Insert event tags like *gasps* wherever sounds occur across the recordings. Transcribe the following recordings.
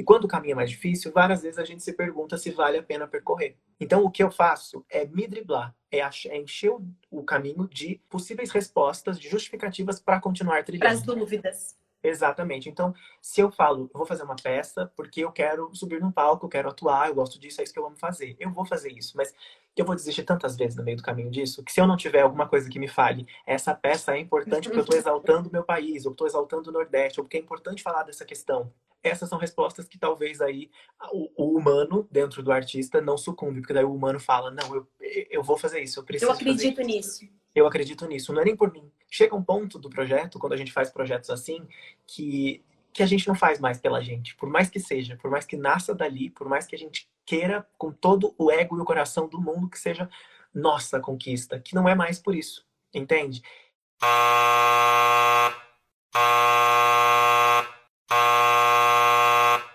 E quando o caminho é mais difícil, várias vezes a gente se pergunta se vale a pena percorrer. Então, o que eu faço é me driblar, é, é encher o caminho de possíveis respostas, de justificativas para continuar trilhando. Para as dúvidas. Exatamente. Então, se eu falo, eu vou fazer uma peça porque eu quero subir num palco, eu quero atuar, eu gosto disso, é isso que eu amo fazer. Eu vou fazer isso, mas eu vou desistir tantas vezes no meio do caminho disso, que se eu não tiver alguma coisa que me fale, essa peça é importante porque eu estou exaltando o meu país, eu estou exaltando o Nordeste, ou porque é importante falar dessa questão. Essas são respostas que talvez aí o, o humano dentro do artista não sucumbe, porque daí o humano fala, não, eu, eu vou fazer isso, eu preciso Eu acredito nisso. Eu acredito nisso, não é nem por mim. Chega um ponto do projeto, quando a gente faz projetos assim, que que a gente não faz mais pela gente, por mais que seja, por mais que nasça dali, por mais que a gente queira com todo o ego e o coração do mundo que seja nossa conquista, que não é mais por isso, entende?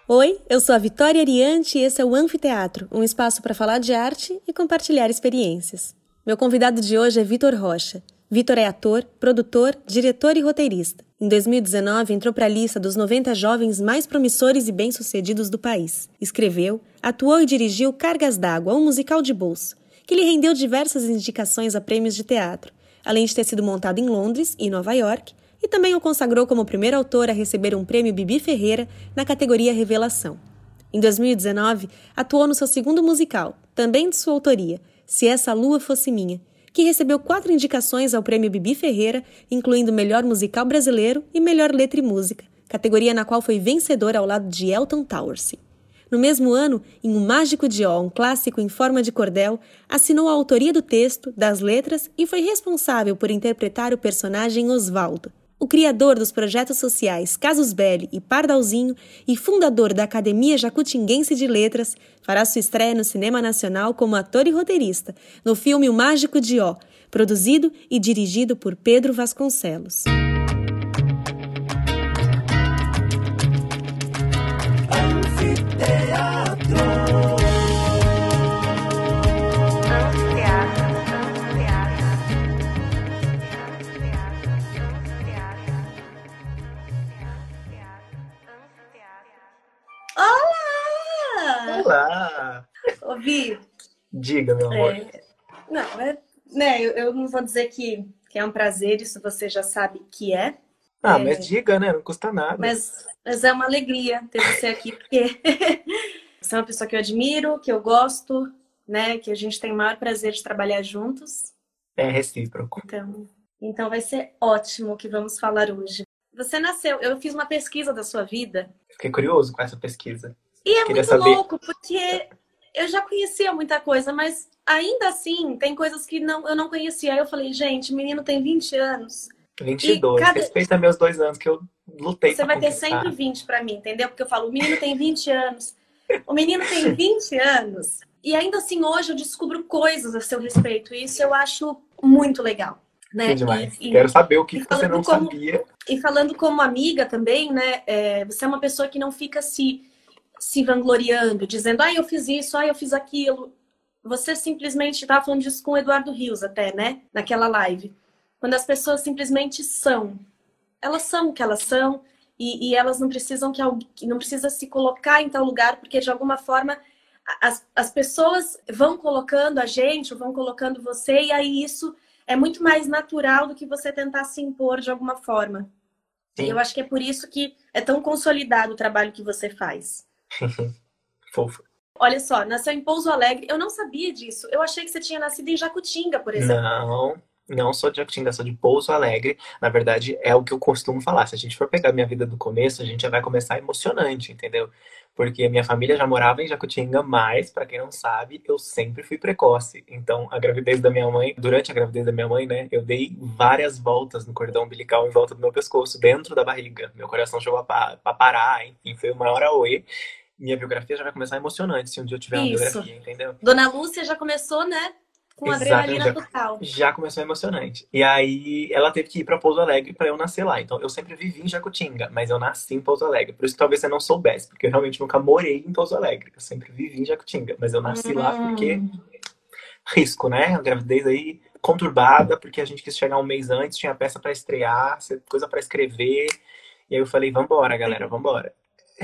Oi, eu sou a Vitória Ariante e esse é o Anfiteatro, um espaço para falar de arte e compartilhar experiências. Meu convidado de hoje é Vitor Rocha. Vitor é ator, produtor, diretor e roteirista. Em 2019, entrou para a lista dos 90 jovens mais promissores e bem-sucedidos do país. Escreveu, atuou e dirigiu Cargas d'Água, um musical de bolso, que lhe rendeu diversas indicações a prêmios de teatro, além de ter sido montado em Londres e Nova York, e também o consagrou como primeiro autor a receber um prêmio Bibi Ferreira na categoria Revelação. Em 2019, atuou no seu segundo musical, também de sua autoria, Se Essa Lua Fosse Minha, que recebeu quatro indicações ao Prêmio Bibi Ferreira, incluindo Melhor Musical Brasileiro e Melhor Letra e Música, categoria na qual foi vencedor ao lado de Elton Towersey. No mesmo ano, em O Mágico de Ó, um clássico em forma de cordel, assinou a autoria do texto, das letras e foi responsável por interpretar o personagem Osvaldo. O criador dos projetos sociais Casus Belli e Pardalzinho e fundador da Academia Jacutinguense de Letras, fará sua estreia no cinema nacional como ator e roteirista, no filme O Mágico de Ó, produzido e dirigido por Pedro Vasconcelos. Olá! Ouvi. Diga, meu amor. É, não, é, né, eu, eu, não vou dizer que, que é um prazer, isso você já sabe que é. Ah, é, mas diga, né? Não custa nada. Mas, mas é uma alegria ter você aqui, porque *laughs* você é uma pessoa que eu admiro, que eu gosto, né? Que a gente tem o maior prazer de trabalhar juntos. É recíproco. Então, então vai ser ótimo o que vamos falar hoje. Você nasceu, eu fiz uma pesquisa da sua vida. Fiquei curioso com essa pesquisa. E é Queria muito saber... louco, porque eu já conhecia muita coisa, mas ainda assim tem coisas que não, eu não conhecia. Aí eu falei, gente, o menino tem 20 anos. 22. Cada... Respeita meus dois anos que eu lutei Você vai ter sempre 20 para mim, entendeu? Porque eu falo, o menino tem 20 anos. O menino tem 20 anos. E ainda assim, hoje eu descubro coisas a seu respeito. E isso eu acho muito legal. Né? Que demais. E, Quero saber o que, que você não como, sabia. E falando como amiga também, né? É, você é uma pessoa que não fica se se vangloriando, dizendo, ah, eu fiz isso, ah, eu fiz aquilo. Você simplesmente estava falando disso com o Eduardo Rios até, né? Naquela live. Quando as pessoas simplesmente são. Elas são o que elas são e, e elas não precisam que não precisa se colocar em tal lugar, porque de alguma forma as, as pessoas vão colocando a gente, vão colocando você, e aí isso é muito mais natural do que você tentar se impor de alguma forma. Sim. E eu acho que é por isso que é tão consolidado o trabalho que você faz. *laughs* Fofa. Olha só, nasceu em Pouso Alegre. Eu não sabia disso. Eu achei que você tinha nascido em Jacutinga, por exemplo. Não, não sou de Jacutinga, sou de Pouso Alegre. Na verdade, é o que eu costumo falar. Se a gente for pegar minha vida do começo, a gente já vai começar emocionante, entendeu? Porque minha família já morava em Jacutinga, mas, para quem não sabe, eu sempre fui precoce. Então, a gravidez da minha mãe, durante a gravidez da minha mãe, né, eu dei várias voltas no cordão umbilical em volta do meu pescoço, dentro da barriga. Meu coração chegou a, parar, enfim, foi o maior auê minha biografia já vai começar emocionante se um dia eu tiver Isso. uma biografia, entendeu? Dona Lúcia já começou, né? Com adrenalina total. Já começou emocionante. E aí ela teve que ir para Pouso Alegre para eu nascer lá. Então eu sempre vivi em Jacutinga, mas eu nasci em Pouso Alegre. Por isso que talvez você não soubesse, porque eu realmente nunca morei em Pouso Alegre. Eu sempre vivi em Jacutinga, mas eu nasci hum. lá porque risco, né? A gravidez aí conturbada, porque a gente quis chegar um mês antes, tinha peça para estrear, coisa para escrever. E aí eu falei, vambora, galera, vambora.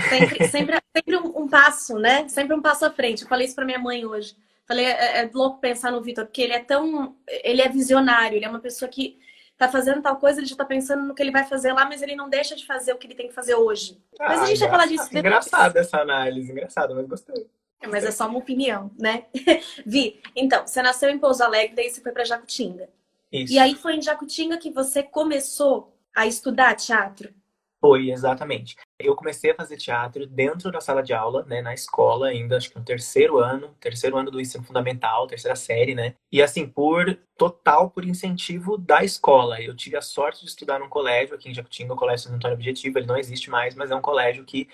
Sempre, sempre, sempre passo, né? Sempre um passo à frente. Eu falei isso para minha mãe hoje. Falei, é, é louco pensar no Vitor, porque ele é tão. Ele é visionário, ele é uma pessoa que tá fazendo tal coisa, ele já tá pensando no que ele vai fazer lá, mas ele não deixa de fazer o que ele tem que fazer hoje. Ah, mas a gente vai falar disso depois. Engraçado essa análise, engraçado, mas gostei. É, mas é só uma opinião, né? *laughs* Vi, então, você nasceu em Pouso Alegre, daí você foi para Jacutinga. Isso. E aí foi em Jacutinga que você começou a estudar teatro? Foi, exatamente. Eu comecei a fazer teatro dentro da sala de aula, né, na escola, ainda acho que no terceiro ano, terceiro ano do ensino fundamental, terceira série, né? E assim, por total por incentivo da escola. Eu tive a sorte de estudar num colégio aqui em Jacutinga, o Colégio Santo Antônio Objetivo, ele não existe mais, mas é um colégio que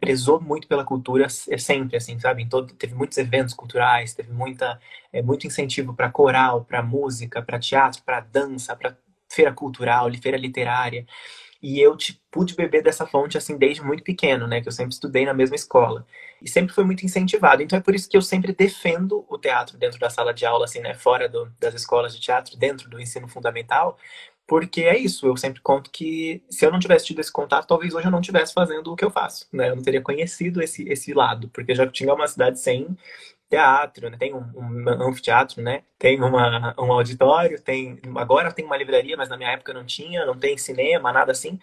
prezou muito pela cultura é sempre assim, sabe? Todo, teve muitos eventos culturais, teve muita é, muito incentivo para coral, para música, para teatro, para dança, para feira cultural, feira literária. E eu te, pude beber dessa fonte assim desde muito pequeno, né? Que eu sempre estudei na mesma escola. E sempre foi muito incentivado. Então é por isso que eu sempre defendo o teatro dentro da sala de aula, assim, né? Fora do, das escolas de teatro, dentro do ensino fundamental. Porque é isso, eu sempre conto que se eu não tivesse tido esse contato, talvez hoje eu não estivesse fazendo o que eu faço, né? Eu não teria conhecido esse, esse lado, porque Jacutinga é uma cidade sem teatro, né? tem um, um, anfiteatro, né? Tem uma, um auditório, tem agora tem uma livraria, mas na minha época não tinha, não tem cinema, nada assim.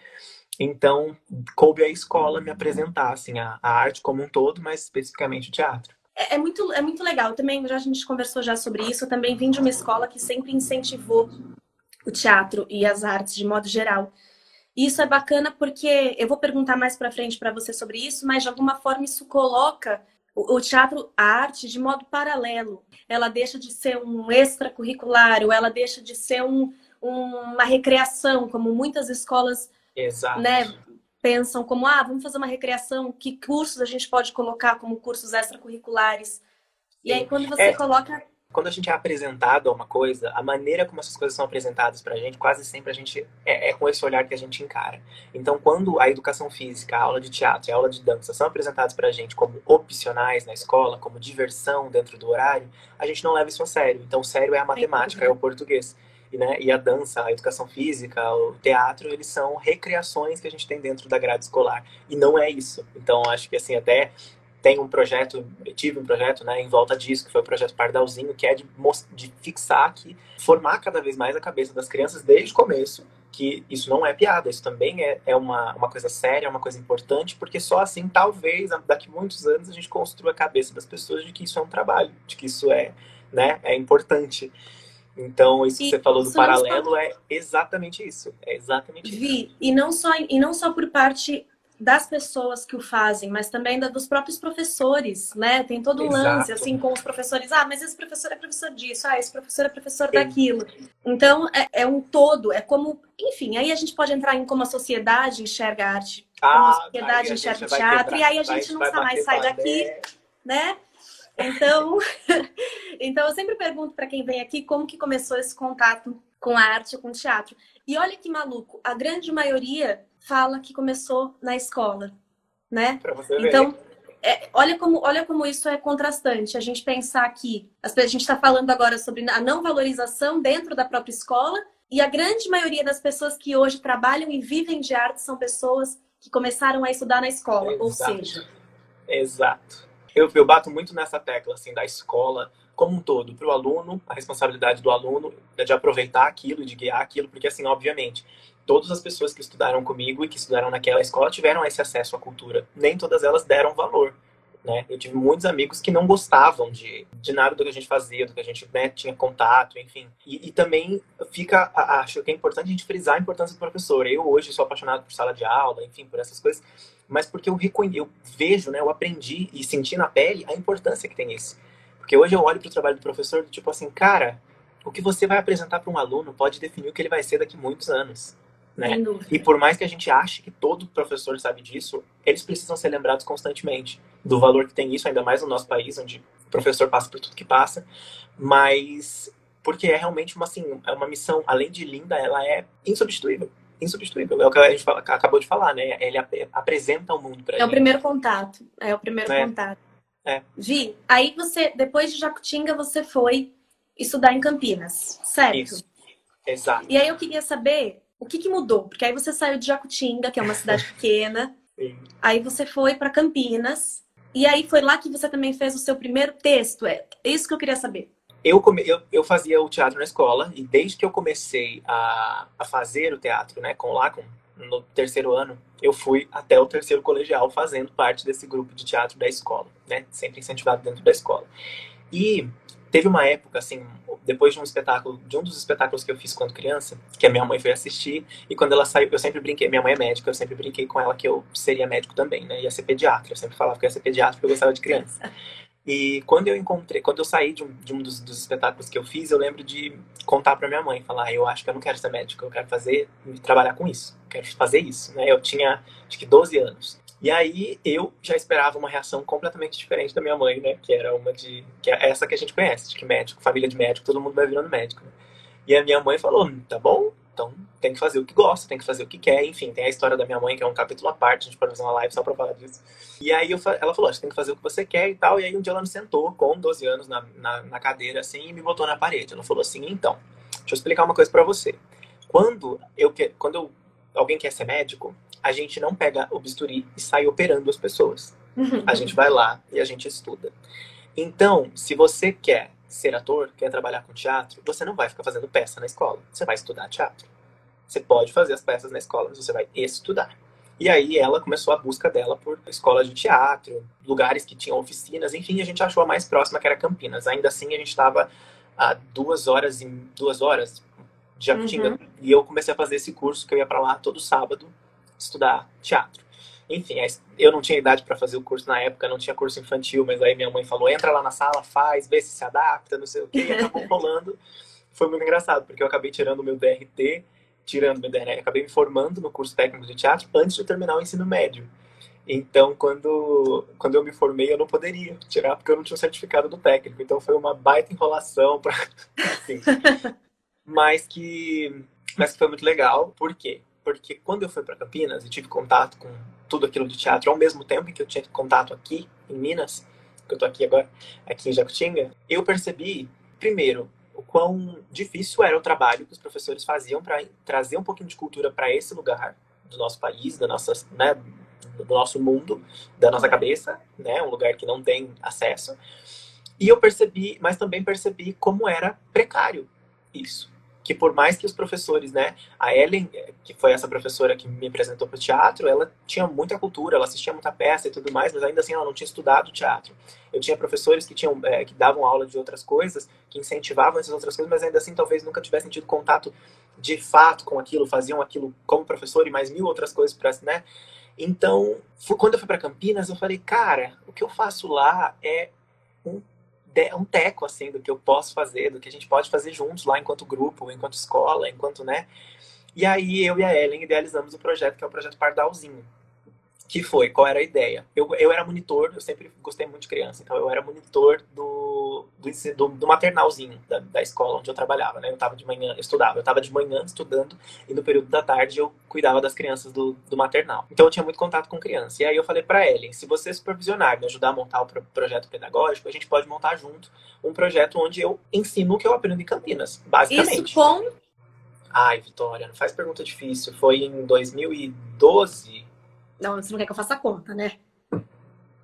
Então, coube à escola me apresentar assim, a, a arte como um todo, mas especificamente o teatro. É, é, muito, é muito legal. Também já a gente conversou já sobre isso. Eu também vim de uma escola que sempre incentivou o teatro e as artes de modo geral. Isso é bacana porque eu vou perguntar mais para frente para você sobre isso, mas de alguma forma isso coloca o, teatro, a arte, de modo paralelo. Ela deixa de ser um extracurricular, ou ela deixa de ser um, uma recreação, como muitas escolas né, pensam como, ah, vamos fazer uma recreação, que cursos a gente pode colocar como cursos extracurriculares? E aí, quando você é... coloca quando a gente é apresentado a uma coisa, a maneira como essas coisas são apresentadas pra gente, quase sempre a gente é, é, com esse olhar que a gente encara. Então, quando a educação física, a aula de teatro e a aula de dança são apresentadas pra gente como opcionais na escola, como diversão dentro do horário, a gente não leva isso a sério. Então, sério é a matemática, é o português. E, né, e a dança, a educação física, o teatro, eles são recreações que a gente tem dentro da grade escolar. E não é isso. Então, acho que assim, até tem um projeto, tive um projeto né, em volta disso, que foi o projeto Pardalzinho, que é de, de fixar aqui, formar cada vez mais a cabeça das crianças desde o começo, que isso não é piada, isso também é, é uma, uma coisa séria, é uma coisa importante, porque só assim, talvez, daqui a muitos anos, a gente construa a cabeça das pessoas de que isso é um trabalho, de que isso é, né, é importante. Então, isso e que você falou do paralelo só... é exatamente isso. É exatamente Vi, isso. E não, só, e não só por parte das pessoas que o fazem, mas também da, dos próprios professores, né? Tem todo um Exato. lance, assim, com os professores. Ah, mas esse professor é professor disso, ah, esse professor é professor Sim. daquilo. Então, é, é, um todo, é como... Enfim, aí a gente pode entrar em como a sociedade enxerga a arte, ah, como a sociedade a enxerga o teatro, quebrar, e aí a gente não mais sai daqui, né? Então, *laughs* então, eu sempre pergunto para quem vem aqui como que começou esse contato com a arte, com o teatro. E olha que maluco, a grande maioria fala que começou na escola, né? então, é, olha, como, olha como isso é contrastante. A gente pensar que a gente está falando agora sobre a não valorização dentro da própria escola e a grande maioria das pessoas que hoje trabalham e vivem de arte são pessoas que começaram a estudar na escola, Exato. ou seja... Exato. Eu, eu bato muito nessa tecla, assim, da escola como um todo, para o aluno, a responsabilidade do aluno é de aproveitar aquilo, de guiar aquilo, porque assim, obviamente, todas as pessoas que estudaram comigo e que estudaram naquela escola tiveram esse acesso à cultura. Nem todas elas deram valor. Né? Eu tive muitos amigos que não gostavam de, de nada do que a gente fazia, do que a gente né, tinha contato, enfim. E, e, também fica, acho que é importante a gente frisar a importância do professor. Eu hoje sou apaixonado por sala de aula, enfim, por essas coisas, mas porque eu, reconhe eu vejo, né, eu aprendi e senti na pele a importância que tem isso. Porque hoje eu olho para o trabalho do professor, tipo assim, cara, o que você vai apresentar para um aluno pode definir o que ele vai ser daqui muitos anos. Né? E por mais que a gente ache que todo professor sabe disso, eles precisam ser lembrados constantemente do valor que tem isso, ainda mais no nosso país, onde o professor passa por tudo que passa. Mas porque é realmente uma, assim, é uma missão, além de linda, ela é insubstituível. Insubstituível. É o que a gente fala, acabou de falar, né? Ele apresenta o mundo para É gente. o primeiro contato. É o primeiro é. contato. É. Vi, aí você, depois de Jacutinga, você foi estudar em Campinas, certo? Isso. Exato. E aí eu queria saber o que, que mudou? Porque aí você saiu de Jacutinga, que é uma cidade *laughs* pequena. Sim. Aí você foi para Campinas. E aí foi lá que você também fez o seu primeiro texto. É isso que eu queria saber. Eu, come... eu, eu fazia o teatro na escola e desde que eu comecei a, a fazer o teatro, né, com lá, com, no terceiro ano, eu fui até o terceiro colegial fazendo parte desse grupo de teatro da escola, né, sempre incentivado dentro da escola. E teve uma época, assim, depois de um espetáculo, de um dos espetáculos que eu fiz quando criança, que a minha mãe foi assistir, e quando ela saiu, eu sempre brinquei, minha mãe é médica, eu sempre brinquei com ela que eu seria médico também, né? Ia ser pediatra, eu sempre falava que ia ser pediatra porque eu gostava de criança. E quando eu encontrei, quando eu saí de um, de um dos, dos, espetáculos que eu fiz, eu lembro de contar para minha mãe, falar, ah, eu acho que eu não quero ser médico, eu quero fazer, trabalhar com isso, quero fazer isso, né? Eu tinha, acho que 12 anos. E aí eu já esperava uma reação completamente diferente da minha mãe, né? Que era uma de. que é essa que a gente conhece, de que médico, família de médico, todo mundo vai virando médico. Né? E a minha mãe falou: hum, tá bom, então tem que fazer o que gosta, tem que fazer o que quer. Enfim, tem a história da minha mãe, que é um capítulo à parte, a gente pode fazer uma live só pra falar disso. E aí eu, ela falou: tem que fazer o que você quer e tal. E aí um dia ela me sentou com 12 anos na, na, na cadeira assim e me botou na parede. Ela falou assim: então, deixa eu explicar uma coisa para você. Quando eu, quando eu, alguém quer ser médico, a gente não pega o bisturi e sai operando as pessoas. Uhum. A gente vai lá e a gente estuda. Então, se você quer ser ator, quer trabalhar com teatro, você não vai ficar fazendo peça na escola. Você vai estudar teatro. Você pode fazer as peças na escola, mas você vai estudar. E aí ela começou a busca dela por escolas de teatro, lugares que tinham oficinas, enfim, a gente achou a mais próxima que era Campinas. Ainda assim, a gente estava a duas horas em duas horas Jacutinga uhum. e eu comecei a fazer esse curso que eu ia para lá todo sábado estudar teatro. Enfim, eu não tinha idade para fazer o curso na época, não tinha curso infantil, mas aí minha mãe falou: entra lá na sala, faz, vê se se adapta, não sei o quê, e acabou *laughs* rolando. Foi muito engraçado, porque eu acabei tirando o meu DRT, tirando meu DRT, acabei me formando no curso técnico de teatro antes de terminar o ensino médio. Então, quando, quando eu me formei, eu não poderia tirar, porque eu não tinha o certificado do técnico. Então, foi uma baita enrolação para. Assim. *laughs* mas, que, mas que foi muito legal. Por quê? porque quando eu fui para Campinas e tive contato com tudo aquilo de teatro ao mesmo tempo em que eu tinha contato aqui em Minas, que eu tô aqui agora, aqui em Jacutinga, eu percebi, primeiro, o quão difícil era o trabalho que os professores faziam para trazer um pouquinho de cultura para esse lugar do nosso país, da nossa, né, do nosso mundo, da nossa cabeça, né, um lugar que não tem acesso. E eu percebi, mas também percebi como era precário isso que por mais que os professores, né, a Ellen, que foi essa professora que me apresentou para o teatro, ela tinha muita cultura, ela assistia muita peça e tudo mais, mas ainda assim ela não tinha estudado teatro. Eu tinha professores que tinham, é, que davam aula de outras coisas, que incentivavam essas outras coisas, mas ainda assim talvez nunca tivessem tido contato de fato com aquilo, faziam aquilo como professor e mais mil outras coisas para, né? Então, quando eu fui para Campinas, eu falei, cara, o que eu faço lá é um um teco, assim, do que eu posso fazer, do que a gente pode fazer juntos lá enquanto grupo, enquanto escola, enquanto, né? E aí eu e a Ellen idealizamos o projeto, que é o projeto Pardalzinho. Que foi, qual era a ideia? Eu, eu era monitor, eu sempre gostei muito de criança, então eu era monitor do, do, do, do maternalzinho da, da, escola onde eu trabalhava, né? Eu tava de manhã, eu estudava, eu tava de manhã estudando e no período da tarde eu cuidava das crianças do, do maternal. Então eu tinha muito contato com criança. E aí eu falei para Ellen, se você supervisionar, me ajudar a montar o pro, projeto pedagógico, a gente pode montar junto um projeto onde eu ensino o que eu aprendo em Campinas, basicamente. Isso com Ai, Vitória, não faz pergunta difícil. Foi em 2012 não, você não quer que eu faça a conta, né?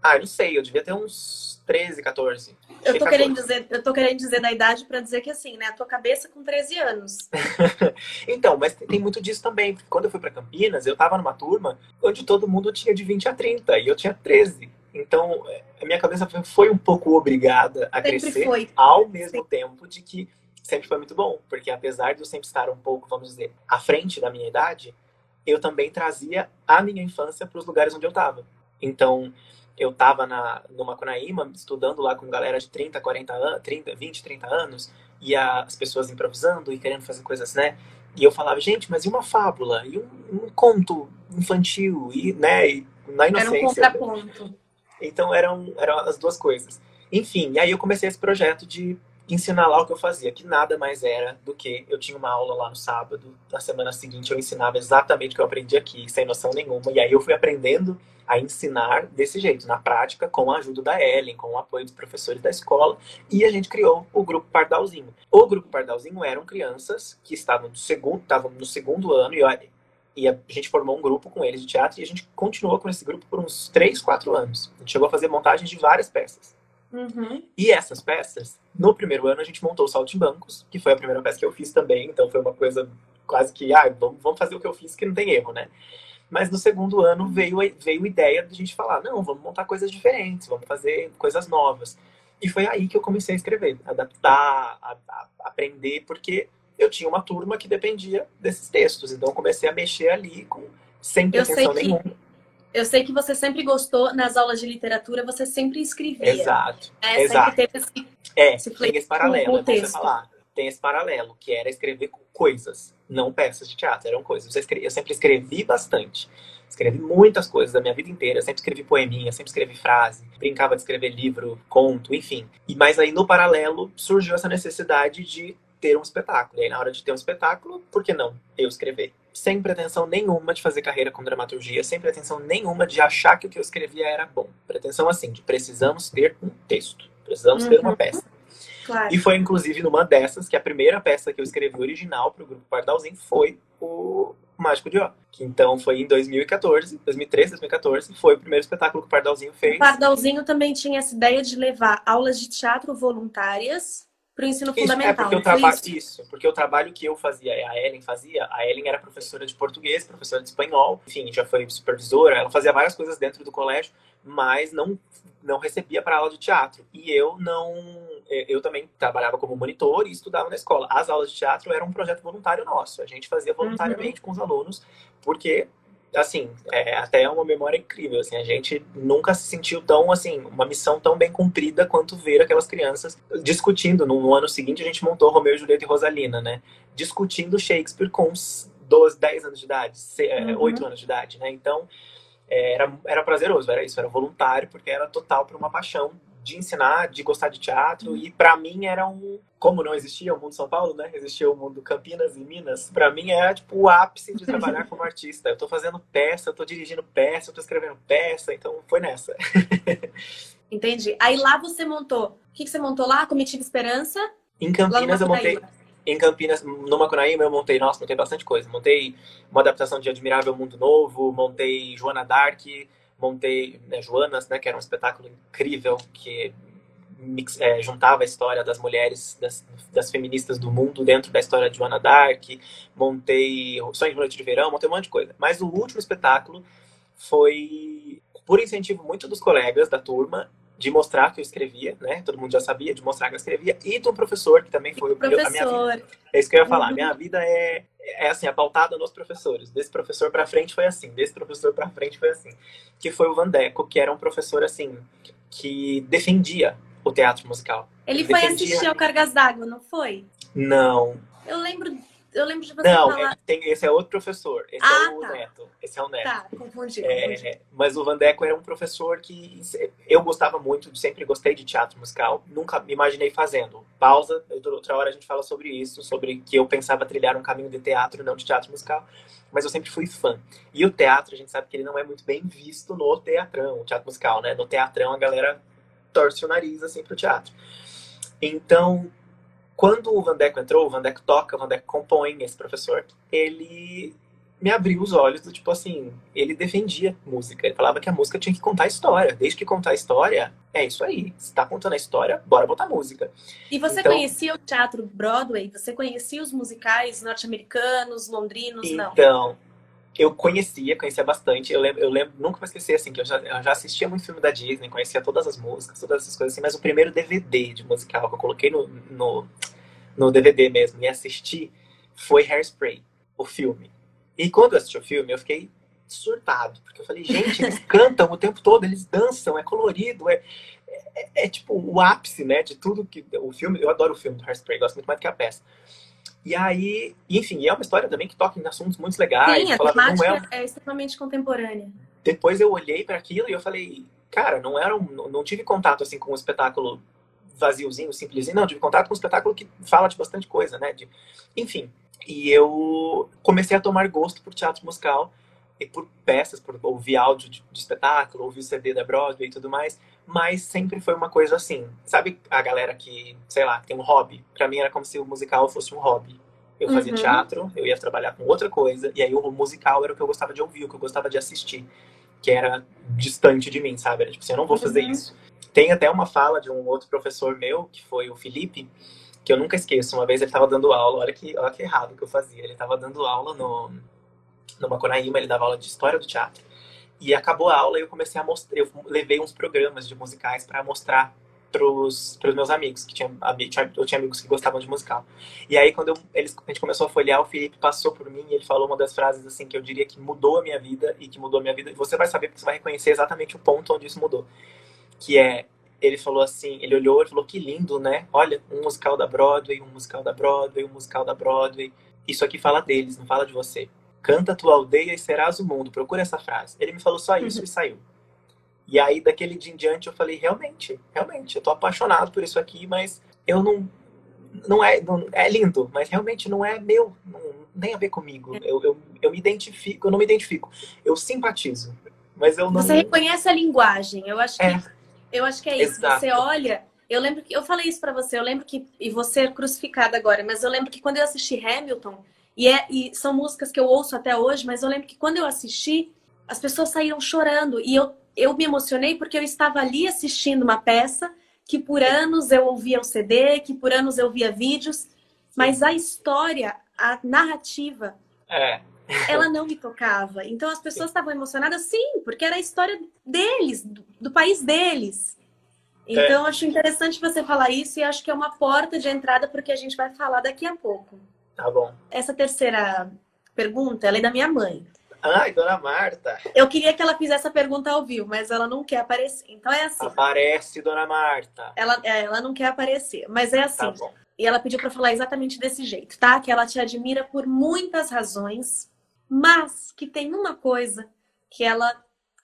Ah, não sei, eu devia ter uns 13, 14. Eu tô, 14. querendo dizer, eu tô querendo dizer da idade para dizer que assim, né? A tua cabeça com 13 anos. *laughs* então, mas tem muito disso também. Porque quando eu fui para Campinas, eu tava numa turma onde todo mundo tinha de 20 a 30 e eu tinha 13. Então, a minha cabeça foi um pouco obrigada a sempre crescer foi. ao mesmo sempre. tempo de que sempre foi muito bom. Porque apesar de eu sempre estar um pouco, vamos dizer, à frente da minha idade, eu também trazia a minha infância para os lugares onde eu estava. Então, eu estava na, no Macunaíma, estudando lá com galera de 30, 40 anos, 30, 20, 30 anos, e as pessoas improvisando e querendo fazer coisas, né? E eu falava, gente, mas e uma fábula? E um, um conto infantil? E, né? E na inocência. Era um contraponto. Então, eram, eram as duas coisas. Enfim, e aí eu comecei esse projeto de ensinar lá o que eu fazia, que nada mais era do que eu tinha uma aula lá no sábado, na semana seguinte eu ensinava exatamente o que eu aprendi aqui, sem noção nenhuma, e aí eu fui aprendendo a ensinar desse jeito, na prática, com a ajuda da Ellen, com o apoio dos professores da escola, e a gente criou o grupo Pardalzinho. O grupo Pardalzinho eram crianças que estavam no segundo, estavam no segundo ano, e, E a gente formou um grupo com eles de teatro e a gente continuou com esse grupo por uns 3, 4 anos. A gente chegou a fazer montagens de várias peças. Uhum. E essas peças, no primeiro ano, a gente montou o Saltimbancos, que foi a primeira peça que eu fiz também, então foi uma coisa quase que, ah, vamos, vamos fazer o que eu fiz, que não tem erro, né? Mas no segundo ano veio, veio a ideia de a gente falar, não, vamos montar coisas diferentes, vamos fazer coisas novas. E foi aí que eu comecei a escrever, adaptar, a, a, aprender, porque eu tinha uma turma que dependia desses textos. Então eu comecei a mexer ali com sem pretensão nenhuma. Eu sei que você sempre gostou, nas aulas de literatura, você sempre escrevia. Exato. É, exato. Sempre teve esse, é, esse tem esse paralelo, é falar. Tem esse paralelo, que era escrever coisas, não peças de teatro, eram coisas. Eu sempre escrevi bastante. Escrevi muitas coisas da minha vida inteira. Eu sempre escrevi poeminha, sempre escrevi frase, brincava de escrever livro, conto, enfim. E mas aí no paralelo surgiu essa necessidade de ter um espetáculo. E aí na hora de ter um espetáculo, por que não eu escrever? Sem pretensão nenhuma de fazer carreira com dramaturgia, sem pretensão nenhuma de achar que o que eu escrevia era bom. Pretensão assim, de precisamos ter um texto, precisamos uhum. ter uma uhum. peça. Claro. E foi inclusive numa dessas que a primeira peça que eu escrevi original para o grupo Pardalzinho foi o Mágico de Ó. Que então foi em 2014, 2013, 2014, foi o primeiro espetáculo que o Pardalzinho fez. O Pardalzinho também tinha essa ideia de levar aulas de teatro voluntárias para o ensino isso, fundamental. É porque o trabalho, isso? isso, porque o trabalho que eu fazia a Ellen fazia, a Ellen era professora de português, professora de espanhol, enfim, já foi supervisora, ela fazia várias coisas dentro do colégio, mas não não recebia para aula de teatro. E eu não. Eu também trabalhava como monitor e estudava na escola. As aulas de teatro eram um projeto voluntário nosso. A gente fazia voluntariamente uhum. com os alunos, porque assim, é até uma memória incrível, assim, a gente nunca se sentiu tão, assim, uma missão tão bem cumprida quanto ver aquelas crianças discutindo, no, no ano seguinte a gente montou Romeu, Julieta e Rosalina, né, discutindo Shakespeare com 12, 10 anos de idade, 8 uhum. anos de idade, né, então é, era, era prazeroso, era isso, era voluntário, porque era total por uma paixão de ensinar, de gostar de teatro, e para mim era um. Como não existia o mundo São Paulo, né? Existia o mundo Campinas e Minas. Para mim era tipo o ápice de trabalhar como artista. Eu tô fazendo peça, eu tô dirigindo peça, eu tô escrevendo peça, então foi nessa. *laughs* Entendi. Aí lá você montou. O que, que você montou lá? Comitiva Esperança? Em Campinas eu montei em Campinas, no Macunaíma, eu montei, nossa, montei bastante coisa. Montei uma adaptação de Admirável Mundo Novo, montei Joana Dark, montei né, Joanas, né, que era um espetáculo incrível que mix, é, juntava a história das mulheres, das, das, feministas do mundo dentro da história de Joana Dark. Montei Sonho de Noite de Verão, montei um monte de coisa. Mas o último espetáculo foi por incentivo muito dos colegas da turma de mostrar que eu escrevia, né? Todo mundo já sabia, de mostrar que eu escrevia, e do professor, que também foi o professor. a minha vida. É isso que eu ia falar. Uhum. Minha vida é, é assim, é pautada nos professores. Desse professor para frente foi assim, desse professor para frente foi assim. Que foi o Vandeco, que era um professor, assim, que defendia o teatro musical. Ele, Ele foi defendia... assistir ao Cargas d'Água, não foi? Não. Eu lembro eu lembro de você Não, falar... é, tem, esse é outro professor. Esse é ah, é o tá. Neto. Esse é o Neto. Tá, confundi, é, mas o Vandeco era um professor que eu gostava muito, sempre gostei de teatro musical. Nunca me imaginei fazendo. Pausa, outra hora a gente fala sobre isso, sobre que eu pensava trilhar um caminho de teatro, não de teatro musical. Mas eu sempre fui fã. E o teatro, a gente sabe que ele não é muito bem visto no teatrão, o teatro musical, né? No teatrão a galera torce o nariz, assim, pro teatro. Então, quando o Vandeco entrou, o Vandeco toca, o Vandeco compõe, esse professor, ele me abriu os olhos do tipo assim, ele defendia música. Ele falava que a música tinha que contar história. Desde que contar história, é isso aí. Se tá contando a história, bora botar música. E você então, conhecia o teatro Broadway? Você conhecia os musicais norte-americanos, londrinos? Não. Então, eu conhecia, conhecia bastante. Eu lembro, eu lembro, nunca vou esquecer, assim, que eu já, eu já assistia muito filme da Disney, conhecia todas as músicas, todas essas coisas assim, mas o primeiro DVD de musical que eu coloquei no, no, no DVD mesmo e assisti foi Hairspray, o filme. E quando eu assisti o filme, eu fiquei surtado, porque eu falei, gente, eles *laughs* cantam o tempo todo, eles dançam, é colorido, é, é, é, tipo o ápice, né, de tudo que o filme, eu adoro o filme do Hairspray, gosto muito mais do que a peça. E aí, enfim, é uma história também que toca em assuntos muito legais. Sim, a temática é... é... extremamente contemporânea. Depois eu olhei para aquilo e eu falei, cara, não era um, não tive contato assim com um espetáculo vaziozinho, simplesinho, não, tive contato com um espetáculo que fala de bastante coisa, né? De, enfim, e eu comecei a tomar gosto por teatro musical e por peças, por ouvir áudio de, de espetáculo, ouvir o CD da Broadway e tudo mais, mas sempre foi uma coisa assim. Sabe a galera que, sei lá, tem um hobby? Para mim era como se o musical fosse um hobby. Eu fazia uhum. teatro, eu ia trabalhar com outra coisa, e aí o musical era o que eu gostava de ouvir, o que eu gostava de assistir, que era distante de mim, sabe? Era tipo assim, eu não vou fazer uhum. isso. Tem até uma fala de um outro professor meu, que foi o Felipe, que eu nunca esqueço. Uma vez ele estava dando aula, olha que, olha que errado que eu fazia. Ele estava dando aula no, no Macunaíma, ele dava aula de história do teatro. E acabou a aula e eu comecei a mostrar, eu levei uns programas de musicais para mostrar pros, pros meus amigos, que tinha, eu tinha amigos que gostavam de musical. E aí, quando eu, eles, a gente começou a folhear, o Felipe passou por mim e ele falou uma das frases, assim, que eu diria que mudou a minha vida e que mudou a minha vida. E você vai saber, porque você vai reconhecer exatamente o ponto onde isso mudou. Que é, ele falou assim, ele olhou e falou, que lindo, né? Olha, um musical da Broadway, um musical da Broadway, um musical da Broadway. Isso aqui fala deles, não fala de você. Canta tua aldeia e serás o mundo. Procura essa frase. Ele me falou só isso uhum. e saiu. E aí, daquele dia em diante, eu falei, realmente, realmente, eu tô apaixonado por isso aqui, mas eu não. Não é, não, é lindo, mas realmente não é meu, não, nem a ver comigo. Eu, eu, eu me identifico, eu não me identifico. Eu simpatizo, mas eu não. Você reconhece a linguagem. Eu acho que, é. eu acho que é isso. Exato. Você olha. Eu lembro que eu falei isso para você. Eu lembro que e você é crucificada agora, mas eu lembro que quando eu assisti Hamilton e, é, e são músicas que eu ouço até hoje, mas eu lembro que quando eu assisti as pessoas saíram chorando e eu eu me emocionei porque eu estava ali assistindo uma peça que por anos eu ouvia o CD, que por anos eu via vídeos, mas a história, a narrativa, é. ela não me tocava. Então as pessoas estavam emocionadas, sim, porque era a história deles, do, do país deles. Então é. acho interessante você falar isso e acho que é uma porta de entrada porque a gente vai falar daqui a pouco. Tá bom. Essa terceira pergunta, ela é da minha mãe. Ai, dona Marta. Eu queria que ela fizesse a pergunta ao vivo, mas ela não quer aparecer. Então é assim. Aparece, dona Marta. Ela, é, ela não quer aparecer, mas é assim. Tá bom. E ela pediu para falar exatamente desse jeito, tá? Que ela te admira por muitas razões, mas que tem uma coisa que ela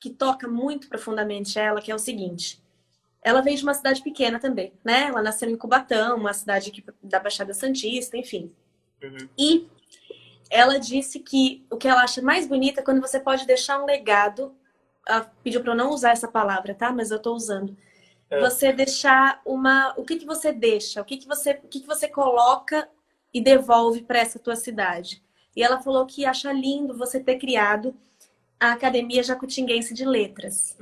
que toca muito profundamente ela, que é o seguinte. Ela veio de uma cidade pequena também, né? Ela nasceu em Cubatão, uma cidade da Baixada Santista, enfim. Uhum. E ela disse que o que ela acha mais bonito é quando você pode deixar um legado. Ela pediu para eu não usar essa palavra, tá? Mas eu estou usando. É. Você deixar uma. O que, que você deixa? O que, que você, o que, que você coloca e devolve para essa tua cidade? E ela falou que acha lindo você ter criado a Academia Jacutinguense de Letras.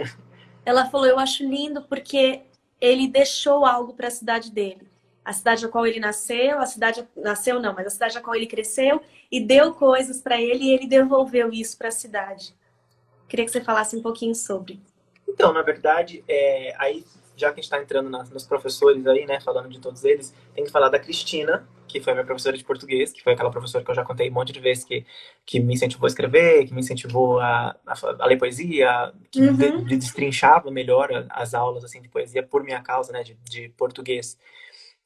*laughs* ela falou: eu acho lindo porque ele deixou algo para a cidade dele a cidade na qual ele nasceu, a cidade nasceu não, mas a cidade na qual ele cresceu e deu coisas para ele e ele devolveu isso para a cidade. Queria que você falasse um pouquinho sobre. Então, na verdade, é, aí já que a gente está entrando nas, nos professores aí, né, falando de todos eles, tem que falar da Cristina, que foi minha professora de português, que foi aquela professora que eu já contei um monte de vezes que, que me incentivou a escrever, que me incentivou a, a, a ler poesia, que uhum. de, de destrinchava melhor as aulas assim de poesia por minha causa, né, de, de português.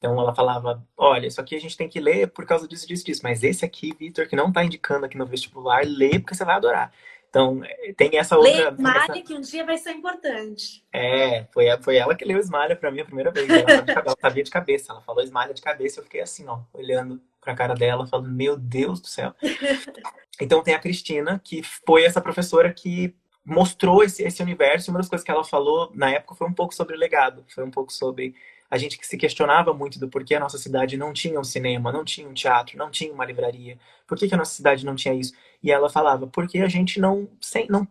Então ela falava, olha, isso aqui a gente tem que ler por causa disso, disso, disso. Mas esse aqui, Vitor, que não está indicando aqui no vestibular, lê porque você vai adorar. Então, é, tem essa outra... Lê Esmalha, essa... que um dia vai ser importante. É, foi, foi ela que leu Esmalha para mim a primeira vez. Ela sabia de cabeça. Ela falou Esmalha de cabeça. Eu fiquei assim, ó, olhando pra cara dela, falando, meu Deus do céu. *laughs* então tem a Cristina, que foi essa professora que mostrou esse, esse universo. Uma das coisas que ela falou na época foi um pouco sobre o legado. Foi um pouco sobre a gente que se questionava muito do porquê a nossa cidade não tinha um cinema, não tinha um teatro, não tinha uma livraria. Por que, que a nossa cidade não tinha isso? E ela falava, porque a gente não, sem, não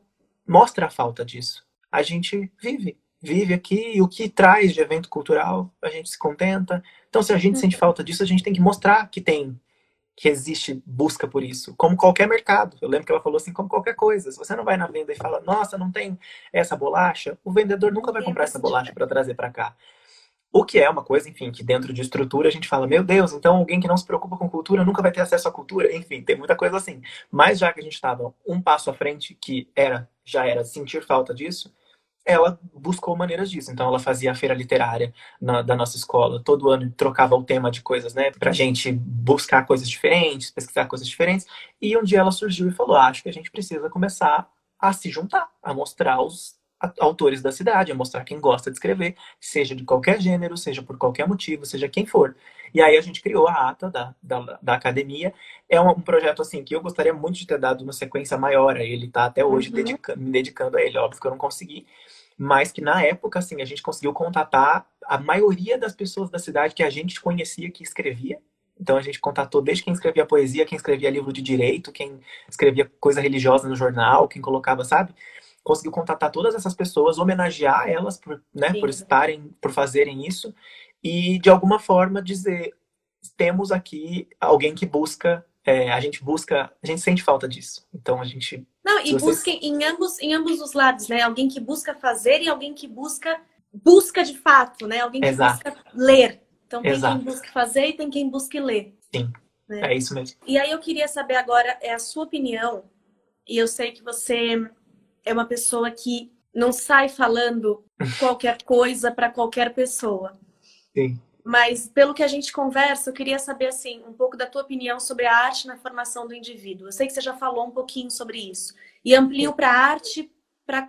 mostra a falta disso. A gente vive, vive aqui e o que traz de evento cultural, a gente se contenta. Então, se a gente sente falta disso, a gente tem que mostrar que tem, que existe busca por isso, como qualquer mercado. Eu lembro que ela falou assim, como qualquer coisa. Se você não vai na venda e fala, nossa, não tem essa bolacha, o vendedor nunca vai comprar essa bolacha para trazer para cá. O que é uma coisa, enfim, que dentro de estrutura a gente fala, meu Deus, então alguém que não se preocupa com cultura nunca vai ter acesso à cultura. Enfim, tem muita coisa assim. Mas já que a gente estava um passo à frente, que era já era sentir falta disso, ela buscou maneiras disso. Então, ela fazia a feira literária na, da nossa escola. Todo ano trocava o tema de coisas, né? Pra gente buscar coisas diferentes, pesquisar coisas diferentes. E um dia ela surgiu e falou: ah, Acho que a gente precisa começar a se juntar, a mostrar os autores da cidade, a mostrar quem gosta de escrever, seja de qualquer gênero, seja por qualquer motivo, seja quem for. E aí a gente criou a ata da, da, da academia. É um, um, projeto assim que eu gostaria muito de ter dado uma sequência maior. Ele está até hoje uhum. dedica, me dedicando a ele. Óbvio que eu não consegui, mas que na época assim a gente conseguiu contatar a maioria das pessoas da cidade que a gente conhecia que escrevia Então a gente contatou desde quem escrevia poesia, quem escrevia livro de direito, quem escrevia coisa religiosa no jornal, quem colocava, sabe? Conseguiu contatar todas essas pessoas, homenagear elas por, né, por estarem, por fazerem isso e de alguma forma dizer temos aqui alguém que busca é, a gente busca, a gente sente falta disso. Então a gente. Não, e vocês... busca em ambos, em ambos os lados, né? Alguém que busca fazer e alguém que busca, busca de fato, né? Alguém que Exato. busca ler. Então tem Exato. quem busque fazer e tem quem busque ler. Sim. Né? É isso mesmo. E aí eu queria saber agora é a sua opinião. E eu sei que você é uma pessoa que não sai falando qualquer coisa para qualquer pessoa. Sim. Mas pelo que a gente conversa, eu queria saber assim um pouco da tua opinião sobre a arte na formação do indivíduo. Eu sei que você já falou um pouquinho sobre isso e amplio para a arte para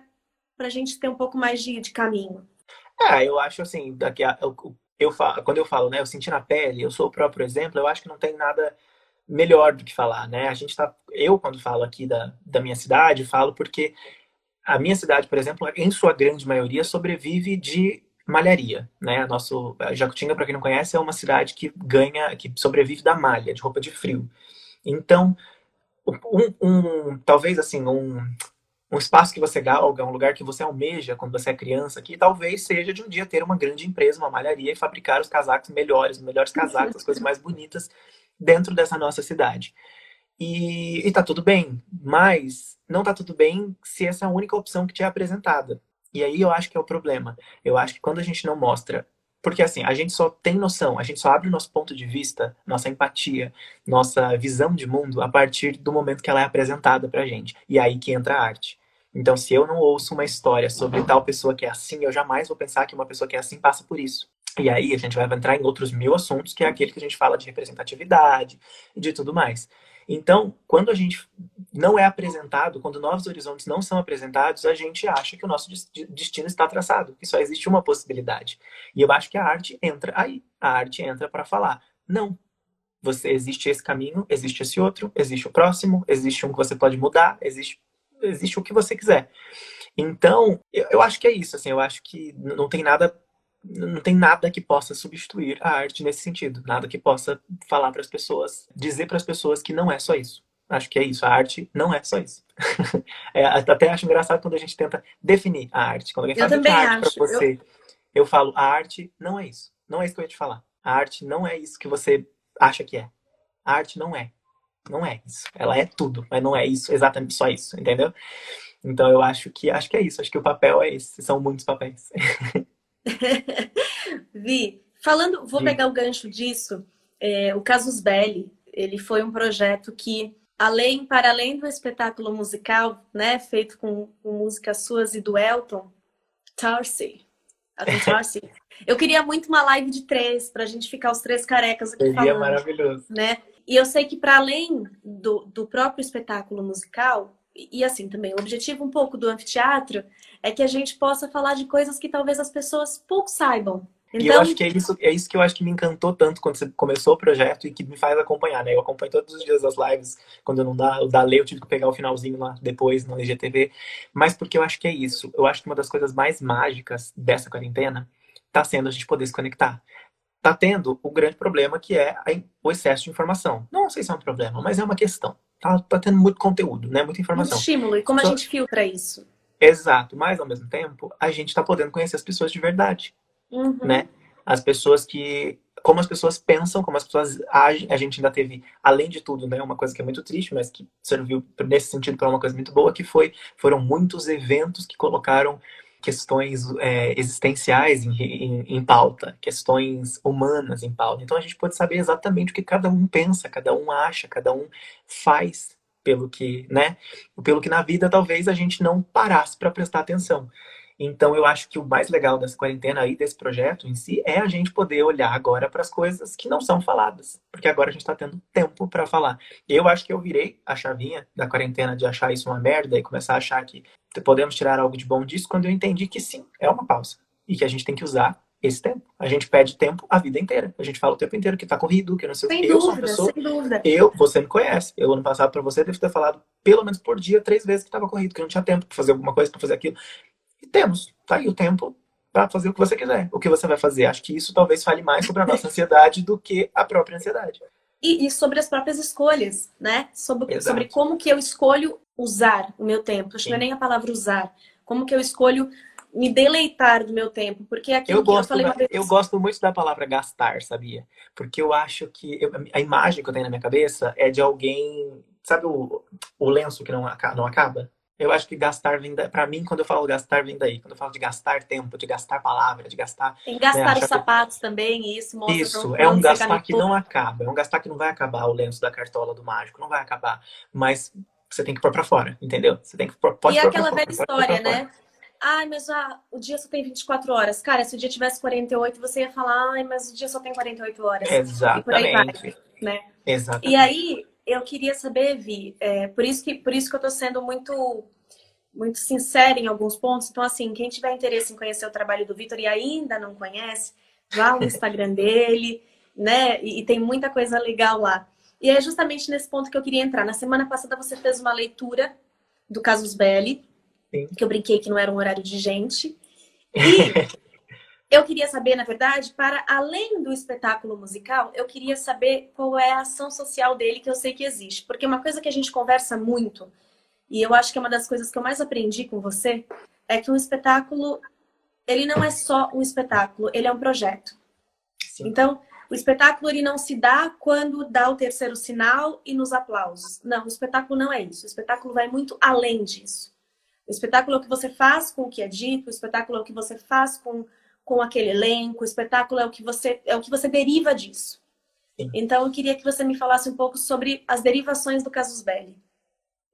a gente ter um pouco mais de, de caminho. É, eu acho assim, daqui a, eu, eu falo, quando eu falo, né, eu senti na pele, eu sou o próprio exemplo, eu acho que não tem nada melhor do que falar, né? A gente tá, eu quando falo aqui da, da minha cidade, falo porque a minha cidade, por exemplo, em sua grande maioria sobrevive de malharia, né? Nosso Jacutinga, para quem não conhece, é uma cidade que ganha, que sobrevive da malha, de roupa de frio. Então, um, um talvez assim, um um espaço que você galga, um lugar que você almeja quando você é criança, que talvez seja de um dia ter uma grande empresa, uma malharia e fabricar os casacos melhores, os melhores casacos, as coisas mais *laughs* bonitas dentro dessa nossa cidade. E, e tá tudo bem, mas não tá tudo bem se essa é a única opção que te é apresentada. E aí eu acho que é o problema. Eu acho que quando a gente não mostra porque assim, a gente só tem noção, a gente só abre o nosso ponto de vista, nossa empatia, nossa visão de mundo a partir do momento que ela é apresentada pra gente. E aí que entra a arte. Então, se eu não ouço uma história sobre tal pessoa que é assim, eu jamais vou pensar que uma pessoa que é assim passa por isso. E aí a gente vai entrar em outros mil assuntos, que é aquele que a gente fala de representatividade e de tudo mais. Então, quando a gente não é apresentado, quando novos horizontes não são apresentados, a gente acha que o nosso destino está traçado, que só existe uma possibilidade. E eu acho que a arte entra aí. A arte entra para falar: não, você existe esse caminho, existe esse outro, existe o próximo, existe um que você pode mudar, existe existe o que você quiser. Então, eu, eu acho que é isso, assim, eu acho que não tem nada não tem nada que possa substituir a arte nesse sentido, nada que possa falar para as pessoas, dizer para as pessoas que não é só isso. Acho que é isso, a arte não é só isso. *laughs* é, até acho engraçado quando a gente tenta definir a arte. Quando alguém fala arte para você, eu... eu falo, a arte não é isso. Não é isso que eu ia te falar. A arte não é isso que você acha que é. A arte não é. Não é isso. Ela é tudo, mas não é isso, exatamente só isso, entendeu? Então eu acho que acho que é isso. Acho que o papel é esse. São muitos papéis. *laughs* Vi, falando, vou Vi. pegar o gancho disso. É, o Casus Belli, ele foi um projeto que, além, para além do espetáculo musical, né, feito com, com músicas suas e do Elton, Tarsi, *laughs* Tarsi. Eu queria muito uma live de três, para a gente ficar os três carecas aqui Seria falando. maravilhoso. Né? E eu sei que para além do, do próprio espetáculo musical, e assim também, o objetivo um pouco do anfiteatro é que a gente possa falar de coisas que talvez as pessoas pouco saibam. Então... E eu então acho que é isso, é isso que eu acho que me encantou tanto quando você começou o projeto e que me faz acompanhar, né? Eu acompanho todos os dias as lives, quando eu não dá, o da lei eu tive que pegar o finalzinho lá depois no IGTV, mas porque eu acho que é isso. Eu acho que uma das coisas mais mágicas dessa quarentena tá sendo a gente poder se conectar está tendo o grande problema que é o excesso de informação. Não sei se é um problema, mas é uma questão. Tá, tá tendo muito conteúdo, né? Muita informação. Muito estímulo. E como a gente filtra isso? Exato. Mas, ao mesmo tempo, a gente está podendo conhecer as pessoas de verdade, uhum. né? As pessoas que... Como as pessoas pensam, como as pessoas agem. A gente ainda teve, além de tudo, né? Uma coisa que é muito triste, mas que serviu, nesse sentido, para uma coisa muito boa, que foi... Foram muitos eventos que colocaram questões é, existenciais em, em, em, pauta, questões humanas em pauta. Então a gente pode saber exatamente o que cada um pensa, cada um acha, cada um faz pelo que, né? Pelo que na vida talvez a gente não parasse para prestar atenção. Então, eu acho que o mais legal dessa quarentena aí, desse projeto em si, é a gente poder olhar agora para as coisas que não são faladas. Porque agora a gente está tendo tempo para falar. Eu acho que eu virei a chavinha da quarentena de achar isso uma merda e começar a achar que podemos tirar algo de bom disso quando eu entendi que sim, é uma pausa. E que a gente tem que usar esse tempo. A gente pede tempo a vida inteira. A gente fala o tempo inteiro que tá corrido, que não sei o que. Eu sou uma pessoa. Sem dúvida. Eu, você me conhece. Eu, ano passado, para você, devo ter falado pelo menos por dia, três vezes que tava corrido, que não tinha tempo para fazer alguma coisa, para fazer aquilo. E temos, tá aí o tempo para fazer o que você quiser. O que você vai fazer? Acho que isso talvez fale mais sobre a nossa *laughs* ansiedade do que a própria ansiedade. E, e sobre as próprias escolhas, né? Sobre, sobre como que eu escolho usar o meu tempo. Acho que não é nem a palavra usar. Como que eu escolho me deleitar do meu tempo, porque aqui eu gosto, eu, da, vez... eu gosto muito da palavra gastar, sabia? Porque eu acho que eu, a imagem que eu tenho na minha cabeça é de alguém, sabe o, o lenço que não, não acaba? Eu acho que gastar vem da, para mim quando eu falo gastar vem daí, quando eu falo de gastar tempo, de gastar palavra, de gastar Tem gastar né, os sapatos que... também, isso mostra Isso, é um gastar que não acaba, é um gastar que não vai acabar o lenço da cartola do mágico, não vai acabar, mas você tem que pôr para fora, entendeu? Você tem que pôr, pode E aquela velha história, né? Ai, mas ah, o dia só tem 24 horas. Cara, se o dia tivesse 48, você ia falar, ai, mas o dia só tem 48 horas. Exatamente. Vai, né? Exatamente. E aí, eu queria saber, Vi, é, por, isso que, por isso que eu tô sendo muito muito sincera em alguns pontos. Então, assim, quem tiver interesse em conhecer o trabalho do Vitor e ainda não conhece, vá no Instagram *laughs* dele, né? E, e, tem muita coisa legal lá. E é justamente nesse ponto que eu queria entrar. Na semana passada você fez uma leitura do Casus Belli, Sim. que eu brinquei que não era um horário de gente. *laughs* E eu queria saber, na verdade, para além do espetáculo musical, eu queria saber qual é a ação social dele, que eu sei que existe. Porque uma coisa que a gente conversa muito, e eu acho que é uma das coisas que eu mais aprendi com você, é que um espetáculo, ele não é só um espetáculo, ele é um projeto. Sim. Então, o espetáculo ele não se dá quando dá o terceiro sinal e nos aplausos. Não, o espetáculo não é isso. O espetáculo vai muito além disso. O espetáculo é o que você faz com o que é dito, o espetáculo é o que você faz com, com aquele elenco, o espetáculo é o que você é o que você deriva disso. Sim. Então eu queria que você me falasse um pouco sobre as derivações do Casus Belli.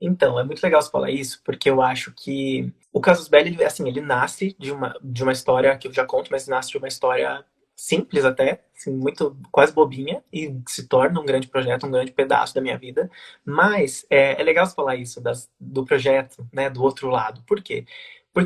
Então, é muito legal você falar isso, porque eu acho que o Casus Belli, assim, ele nasce de uma, de uma história que eu já conto, mas nasce de uma história simples até, assim, muito quase bobinha, e se torna um grande projeto, um grande pedaço da minha vida. Mas é, é legal você falar isso das, do projeto, né, do outro lado. Por quê? Porque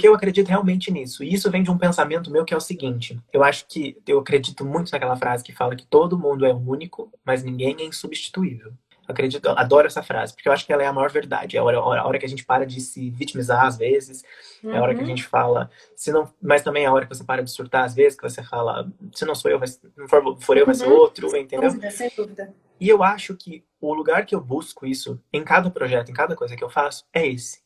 eu acredito realmente nisso. E isso vem de um pensamento meu que é o seguinte: eu acho que eu acredito muito naquela frase que fala que todo mundo é único, mas ninguém é insubstituível acredito, adoro essa frase, porque eu acho que ela é a maior verdade. É a hora, a hora que a gente para de se vitimizar às vezes, uhum. é a hora que a uhum. gente fala, se não, mas também é a hora que você para de surtar às vezes, que você fala, se não sou eu, vai, não for, for eu, vai ser uhum. outro, entendeu? Sem dúvida, sem dúvida. E eu acho que o lugar que eu busco isso, em cada projeto, em cada coisa que eu faço, é esse.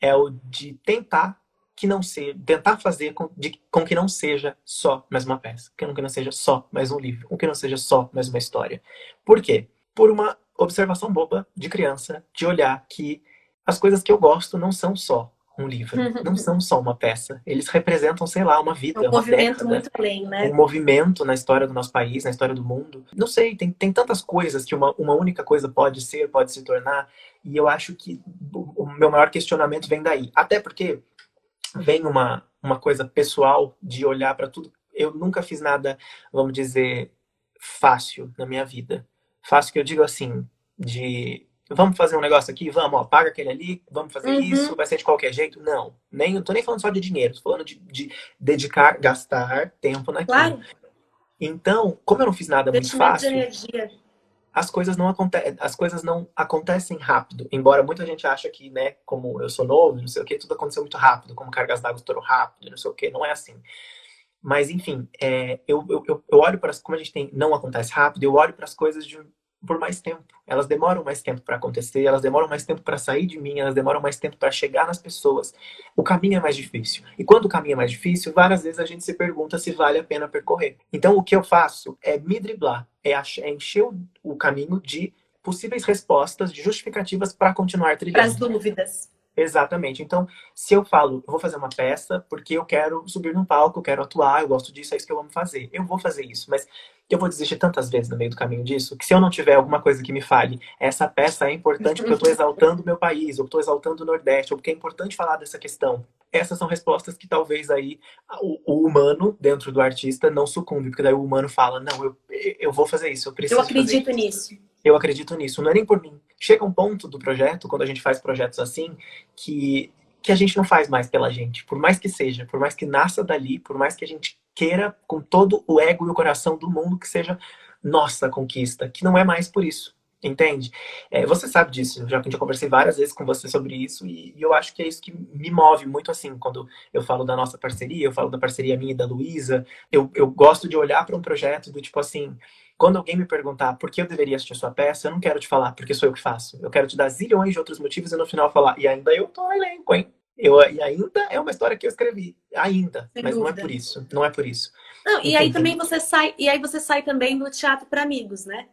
É o de tentar que não seja, tentar fazer com, de, com que não seja só mais uma peça, que não, que não seja só mais um livro, com que não seja só mais uma história. Por quê? Por uma observação boba de criança, de olhar que as coisas que eu gosto não são só um livro, *laughs* não são só uma peça. Eles representam, sei lá, uma vida, um uma movimento década, muito além, né? Um movimento na história do nosso país, na história do mundo. Não sei, tem, tem tantas coisas que uma, uma única coisa pode ser, pode se tornar. E eu acho que o meu maior questionamento vem daí. Até porque vem uma, uma coisa pessoal de olhar para tudo. Eu nunca fiz nada, vamos dizer, fácil na minha vida. Fácil que eu digo assim, de vamos fazer um negócio aqui, vamos, ó, paga aquele ali, vamos fazer uhum. isso, vai ser de qualquer jeito. Não, nem, não tô nem falando só de dinheiro, tô falando de, de dedicar, gastar tempo naquilo. Claro. Então, como eu não fiz nada muito fácil, as coisas não acontecem, as coisas não acontecem rápido. Embora muita gente acha que, né, como eu sou novo, não sei o que, tudo aconteceu muito rápido, como cargas d'água estourou rápido, não sei o que, não é assim. Mas enfim, é, eu, eu, eu olho para como a gente tem não acontece rápido, eu olho para as coisas de, por mais tempo. Elas demoram mais tempo para acontecer, elas demoram mais tempo para sair de mim, elas demoram mais tempo para chegar nas pessoas. O caminho é mais difícil. E quando o caminho é mais difícil, várias vezes a gente se pergunta se vale a pena percorrer. Então, o que eu faço é me driblar, é, é encher o caminho de possíveis respostas, de justificativas para continuar trilhando. Para as dúvidas. Exatamente. Então, se eu falo, eu vou fazer uma peça porque eu quero subir num palco, eu quero atuar, eu gosto disso, é isso que eu amo fazer. Eu vou fazer isso, mas eu vou desistir tantas vezes no meio do caminho disso, que se eu não tiver alguma coisa que me fale, essa peça é importante porque eu estou exaltando o meu país, ou estou exaltando o Nordeste, ou porque é importante falar dessa questão. Essas são respostas que talvez aí o, o humano dentro do artista não sucumbe, porque daí o humano fala, não, eu, eu vou fazer isso, eu preciso Eu acredito nisso. Eu acredito nisso, não é nem por mim. Chega um ponto do projeto, quando a gente faz projetos assim, que, que a gente não faz mais pela gente. Por mais que seja, por mais que nasça dali, por mais que a gente queira com todo o ego e o coração do mundo que seja nossa conquista, que não é mais por isso. Entende? É, você sabe disso, já, já conversei várias vezes com você sobre isso, e, e, eu acho que é isso que me move muito assim, quando eu falo da nossa parceria, eu falo da parceria minha e da Luísa. Eu, eu gosto de olhar para um projeto do tipo assim. Quando alguém me perguntar por que eu deveria assistir sua peça, eu não quero te falar porque sou eu que faço. Eu quero te dar zilhões de outros motivos e no final falar, e ainda eu tô no elenco, hein? Eu, e ainda é uma história que eu escrevi. Ainda. Sem mas dúvida. não é por isso. Não é por isso. Não, e aí também você sai, e aí você sai também do teatro para amigos, né?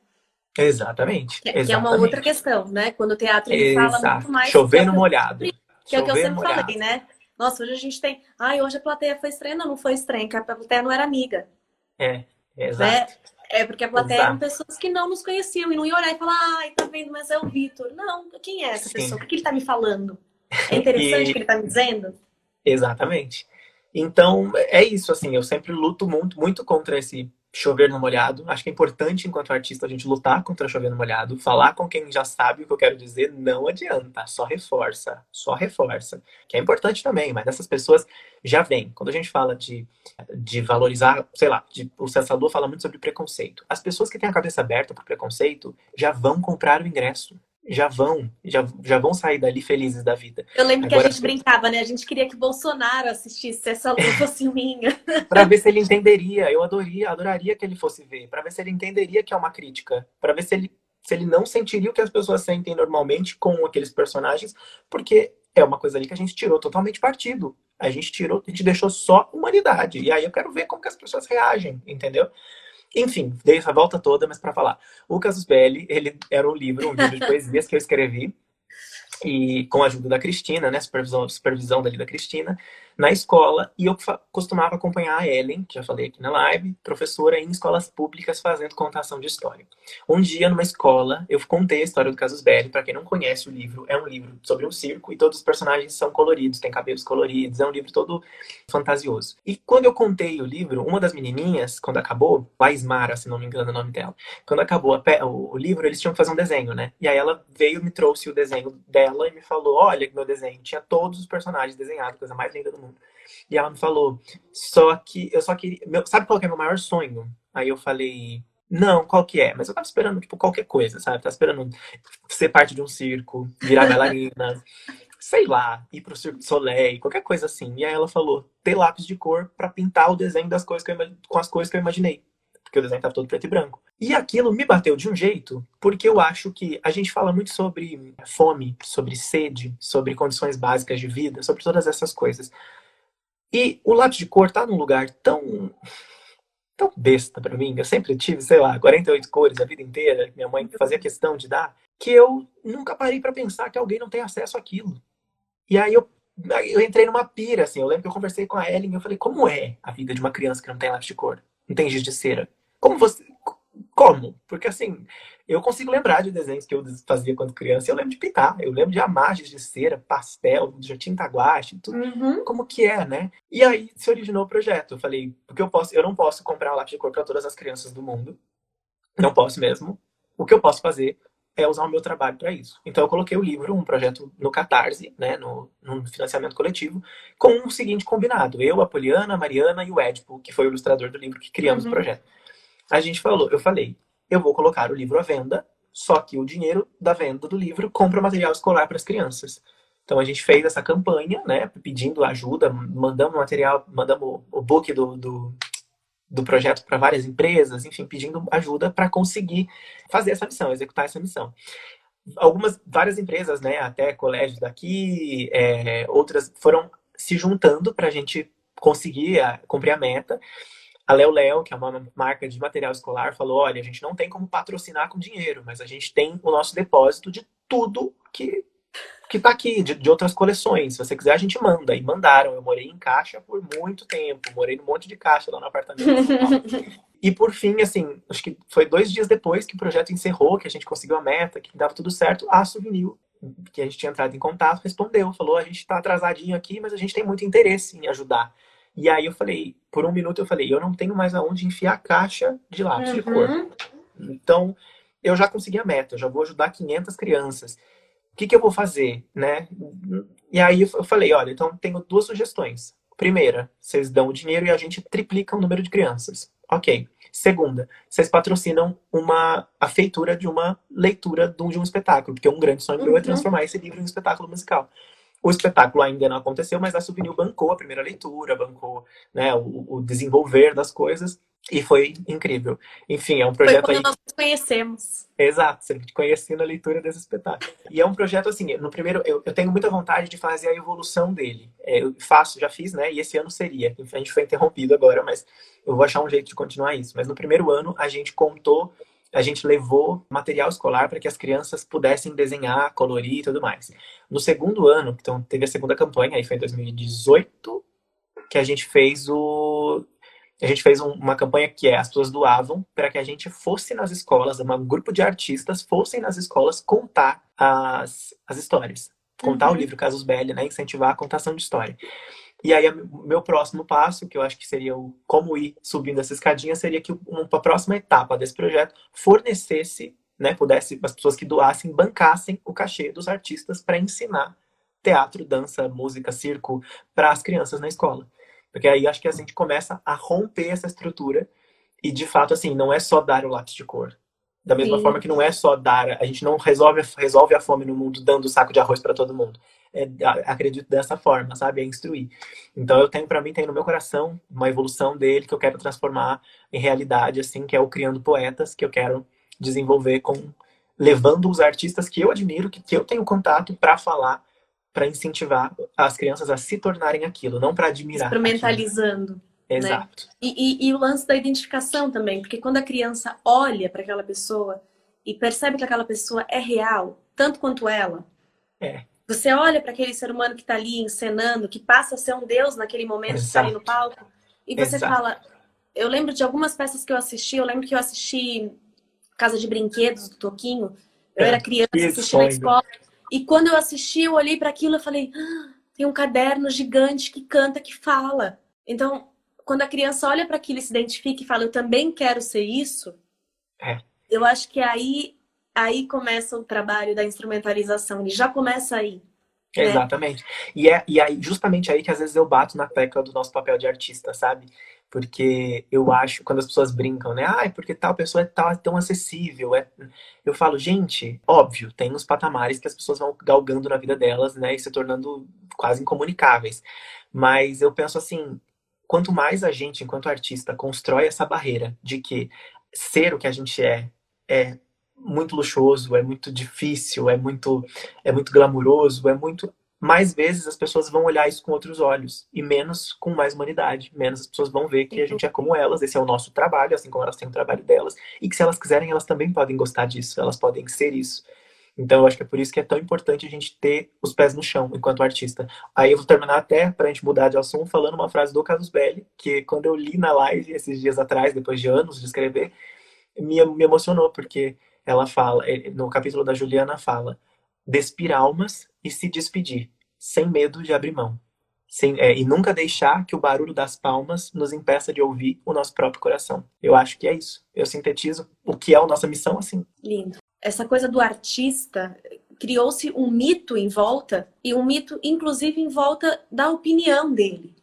Exatamente, que, exatamente. Que é uma outra questão, né? Quando o teatro ele fala muito mais. Chover no molhado. Que é o que eu sempre molhado. falei, né? Nossa, hoje a gente tem. Ai, hoje a plateia foi estranha. Não, não foi estranha, porque a plateia não era amiga. É, exato. Né? É porque a plateia Exato. eram pessoas que não nos conheciam e não iam olhar e falar, ai, tá vendo, mas é o Vitor. Não, quem é essa Sim. pessoa? O que ele tá me falando? É interessante *laughs* o e... que ele tá me dizendo? Exatamente. Então, é isso, assim, eu sempre luto muito, muito contra esse chover no molhado. Acho que é importante, enquanto artista, a gente lutar contra chover no molhado, falar com quem já sabe o que eu quero dizer, não adianta, só reforça, só reforça. Que é importante também, mas essas pessoas já vêm. Quando a gente fala de, de valorizar, sei lá, de, o Cessador fala muito sobre preconceito. As pessoas que têm a cabeça aberta para preconceito já vão comprar o ingresso já vão, já, já vão sair dali felizes da vida. Eu lembro Agora, que a gente brincava, né? A gente queria que Bolsonaro assistisse essa luta *laughs* fosse minha. para ver se ele entenderia. Eu adoraria, adoraria que ele fosse ver, para ver se ele entenderia que é uma crítica, para ver se ele se ele não sentiria o que as pessoas sentem normalmente com aqueles personagens, porque é uma coisa ali que a gente tirou totalmente partido. A gente tirou, a gente deixou só humanidade. E aí eu quero ver como que as pessoas reagem, entendeu? Enfim, dei essa volta toda, mas para falar. O Casus Belli, ele era um livro, um livro de *laughs* poesias que eu escrevi e com a ajuda da Cristina, né, supervisão, supervisão dali da Cristina, na escola, e eu costumava acompanhar a Ellen, que já falei aqui na live, professora em escolas públicas fazendo contação de história. Um dia, numa escola, eu contei a história do Casus Belli, para quem não conhece o livro, é um livro sobre um circo, e todos os personagens são coloridos, têm cabelos coloridos, é um livro todo fantasioso. E quando eu contei o livro, uma das menininhas, quando acabou, a Ismara, se não me engano é o nome dela, quando acabou o, o livro, eles tinham que fazer um desenho, né? E aí ela veio, me trouxe o desenho dela ela e me falou: Olha, meu desenho tinha todos os personagens desenhados, coisa mais linda do mundo. E ela me falou: Só que eu só queria. Meu, sabe qual que é meu maior sonho? Aí eu falei: Não, qual que é? Mas eu tava esperando, tipo, qualquer coisa, sabe? Tava esperando ser parte de um circo, virar *laughs* bailarina. sei lá, ir pro Circo de Soleil, qualquer coisa assim. E aí ela falou, ter lápis de cor para pintar o desenho das coisas que eu, com as coisas que eu imaginei porque o desenho estava todo preto e branco. E aquilo me bateu de um jeito, porque eu acho que a gente fala muito sobre fome, sobre sede, sobre condições básicas de vida, sobre todas essas coisas. E o lápis de cor tá num lugar tão tão besta para mim. Eu sempre tive, sei lá, 48 cores a vida inteira, minha mãe fazia questão de dar, que eu nunca parei para pensar que alguém não tem acesso àquilo. E aí eu eu entrei numa pira, assim. Eu lembro que eu conversei com a Ellen e eu falei, como é a vida de uma criança que não tem lápis de cor? Não tem giz de cera? Como você. Como? Porque assim, eu consigo lembrar de desenhos que eu fazia quando criança. Eu lembro de pintar, eu lembro de amagens de cera, pastel, de tinta guache, tudo. Uhum. Como que é, né? E aí se originou o projeto. Eu falei, porque eu posso, eu não posso comprar um lápis de cor para todas as crianças do mundo. Não posso mesmo. O que eu posso fazer é usar o meu trabalho para isso. Então eu coloquei o livro, um projeto no Catarse, né, no, no, financiamento coletivo, com o seguinte combinado: eu, a Poliana, a Mariana e o Edipo, que foi o ilustrador do livro que criamos uhum. o projeto a gente falou, eu falei, eu vou colocar o livro à venda, só que o dinheiro da venda do livro compra material escolar para as crianças. Então a gente fez essa campanha, né, pedindo ajuda, mandamos material, mandamos o book do, do, do projeto para várias empresas, enfim, pedindo ajuda para conseguir fazer essa missão, executar essa missão. Algumas, várias empresas, né, até colégios daqui, é, outras foram se juntando para a gente conseguir a, cumprir a meta. A Léo Léo, que é uma marca de material escolar, falou: olha, a gente não tem como patrocinar com dinheiro, mas a gente tem o nosso depósito de tudo que que tá aqui, de, de, outras coleções. Se você quiser, a gente manda. E mandaram. Eu morei em caixa por muito tempo. Morei num monte de caixa lá no apartamento. *laughs* e por fim, assim, acho que foi dois dias depois que o projeto encerrou, que a gente conseguiu a meta, que dava tudo certo, a Souvenir, que a gente tinha entrado em contato, respondeu. Falou, a gente tá atrasadinho aqui, mas a gente tem muito interesse em ajudar. E aí eu falei, por um minuto eu falei, eu não tenho mais aonde enfiar a caixa de lápis uhum. de cor. Uhum. Então, eu já consegui a meta, eu já vou ajudar 500 crianças. O que, que eu vou fazer, né? E aí eu falei, olha, então tenho duas sugestões. Primeira, vocês dão o dinheiro e a gente triplica o número de crianças. Ok. Segunda, vocês patrocinam uma, a feitura de uma leitura de um, de um espetáculo, porque um grande sonho meu é Uhum. transformar esse livro em um espetáculo musical. O espetáculo ainda não aconteceu, mas a Souvenir bancou a primeira leitura, bancou né, o, o desenvolver das coisas, e foi incrível. Enfim, é um Foi projeto quando aí nós nos conhecemos. Exato, sempre te conheci na leitura desse espetáculo. E é um projeto assim, no primeiro, eu, eu tenho muita vontade de fazer a evolução dele. É, eu faço, já fiz, né? E esse ano seria. A gente foi interrompido agora, mas eu vou achar um jeito de continuar isso. Mas no primeiro ano, a gente contou, a gente levou material escolar para que as crianças pudessem desenhar, colorir e tudo mais. No segundo ano, então teve a segunda campanha, aí foi em 2018, que a gente fez o a gente fez um- uma campanha que é as pessoas doavam para que a gente fosse nas escolas, um grupo de artistas fossem nas escolas contar as, as histórias. Contar Uhum. o livro Casus Belli, né? Incentivar a contação de história. E aí, meu próximo passo, que eu acho que seria o como ir subindo essa escadinha, seria que uma próxima etapa desse projeto fornecesse, né? Pudesse, as pessoas que doassem, bancassem o cachê dos artistas para ensinar teatro, dança, música, circo para as crianças na escola. Porque aí acho que a gente começa a romper essa estrutura e, de fato, assim, não é só dar o lápis de cor. Da mesma Sim. forma que não é só dar, a gente não resolve, resolve a fome no mundo dando o saco de arroz para todo mundo. É, acredito dessa forma, sabe? É instruir. Então eu tenho, para mim, tem no meu coração uma evolução dele que eu quero transformar em realidade, assim, que é o Criando Poetas, que eu quero desenvolver com levando os artistas que eu admiro, que, que eu tenho contato para falar, para incentivar as crianças a se tornarem aquilo, não para admirar. aquilo. Instrumentalizando. Exato. E, e- e o lance da identificação também, porque quando a criança olha para aquela pessoa e percebe que aquela pessoa é real, tanto quanto ela, É. você olha para aquele ser humano que está ali encenando, que passa a ser um deus naquele momento que está ali no palco, e você Exato. fala. Eu lembro de algumas peças que eu assisti, eu lembro que eu assisti Casa de Brinquedos do Toquinho, eu É, era criança, assisti na escola, e quando eu assisti, eu olhei para aquilo e falei: "Ah, tem um caderno gigante que canta, que fala. Então, quando a criança olha para aquilo e se identifica e fala, eu também quero ser isso, É. eu acho que aí, aí começa o trabalho da instrumentalização. Ele já começa aí. né? Exatamente. E é e aí, justamente aí que às vezes eu bato na tecla do nosso papel de artista, sabe? Porque eu acho, quando as pessoas brincam, né? Ai, porque tal pessoa é tal, é tão acessível. É... Eu falo, gente, óbvio, tem os patamares que as pessoas vão galgando na vida delas, né? E se tornando quase incomunicáveis. Mas eu penso assim, quanto mais a gente, enquanto artista, constrói essa barreira de que ser o que a gente é é muito luxuoso, é muito difícil, é muito é muito glamuroso, é muito mais vezes as pessoas vão olhar isso com outros olhos e menos com mais humanidade. Menos as pessoas vão ver que a gente é como elas, esse é o nosso trabalho, assim como elas têm o trabalho delas, e que se elas quiserem, elas também podem gostar disso, elas podem ser isso. Então, eu acho que é por isso que é tão importante a gente ter os pés no chão enquanto artista. Aí eu vou terminar até, pra gente mudar de assunto, falando uma frase do Casus Belli, que quando eu li na live esses dias atrás, depois de anos de escrever, me, me emocionou, porque ela fala, eh, no capítulo da Juliana fala, despir almas e se despedir, sem medo de abrir mão. Sem, é, e nunca deixar que o barulho das palmas nos impeça de ouvir o nosso próprio coração. Eu acho que é isso. Eu sintetizo o que é a nossa missão assim. Lindo. Essa coisa do artista criou-se um mito em volta e um mito, inclusive, em volta da opinião dele.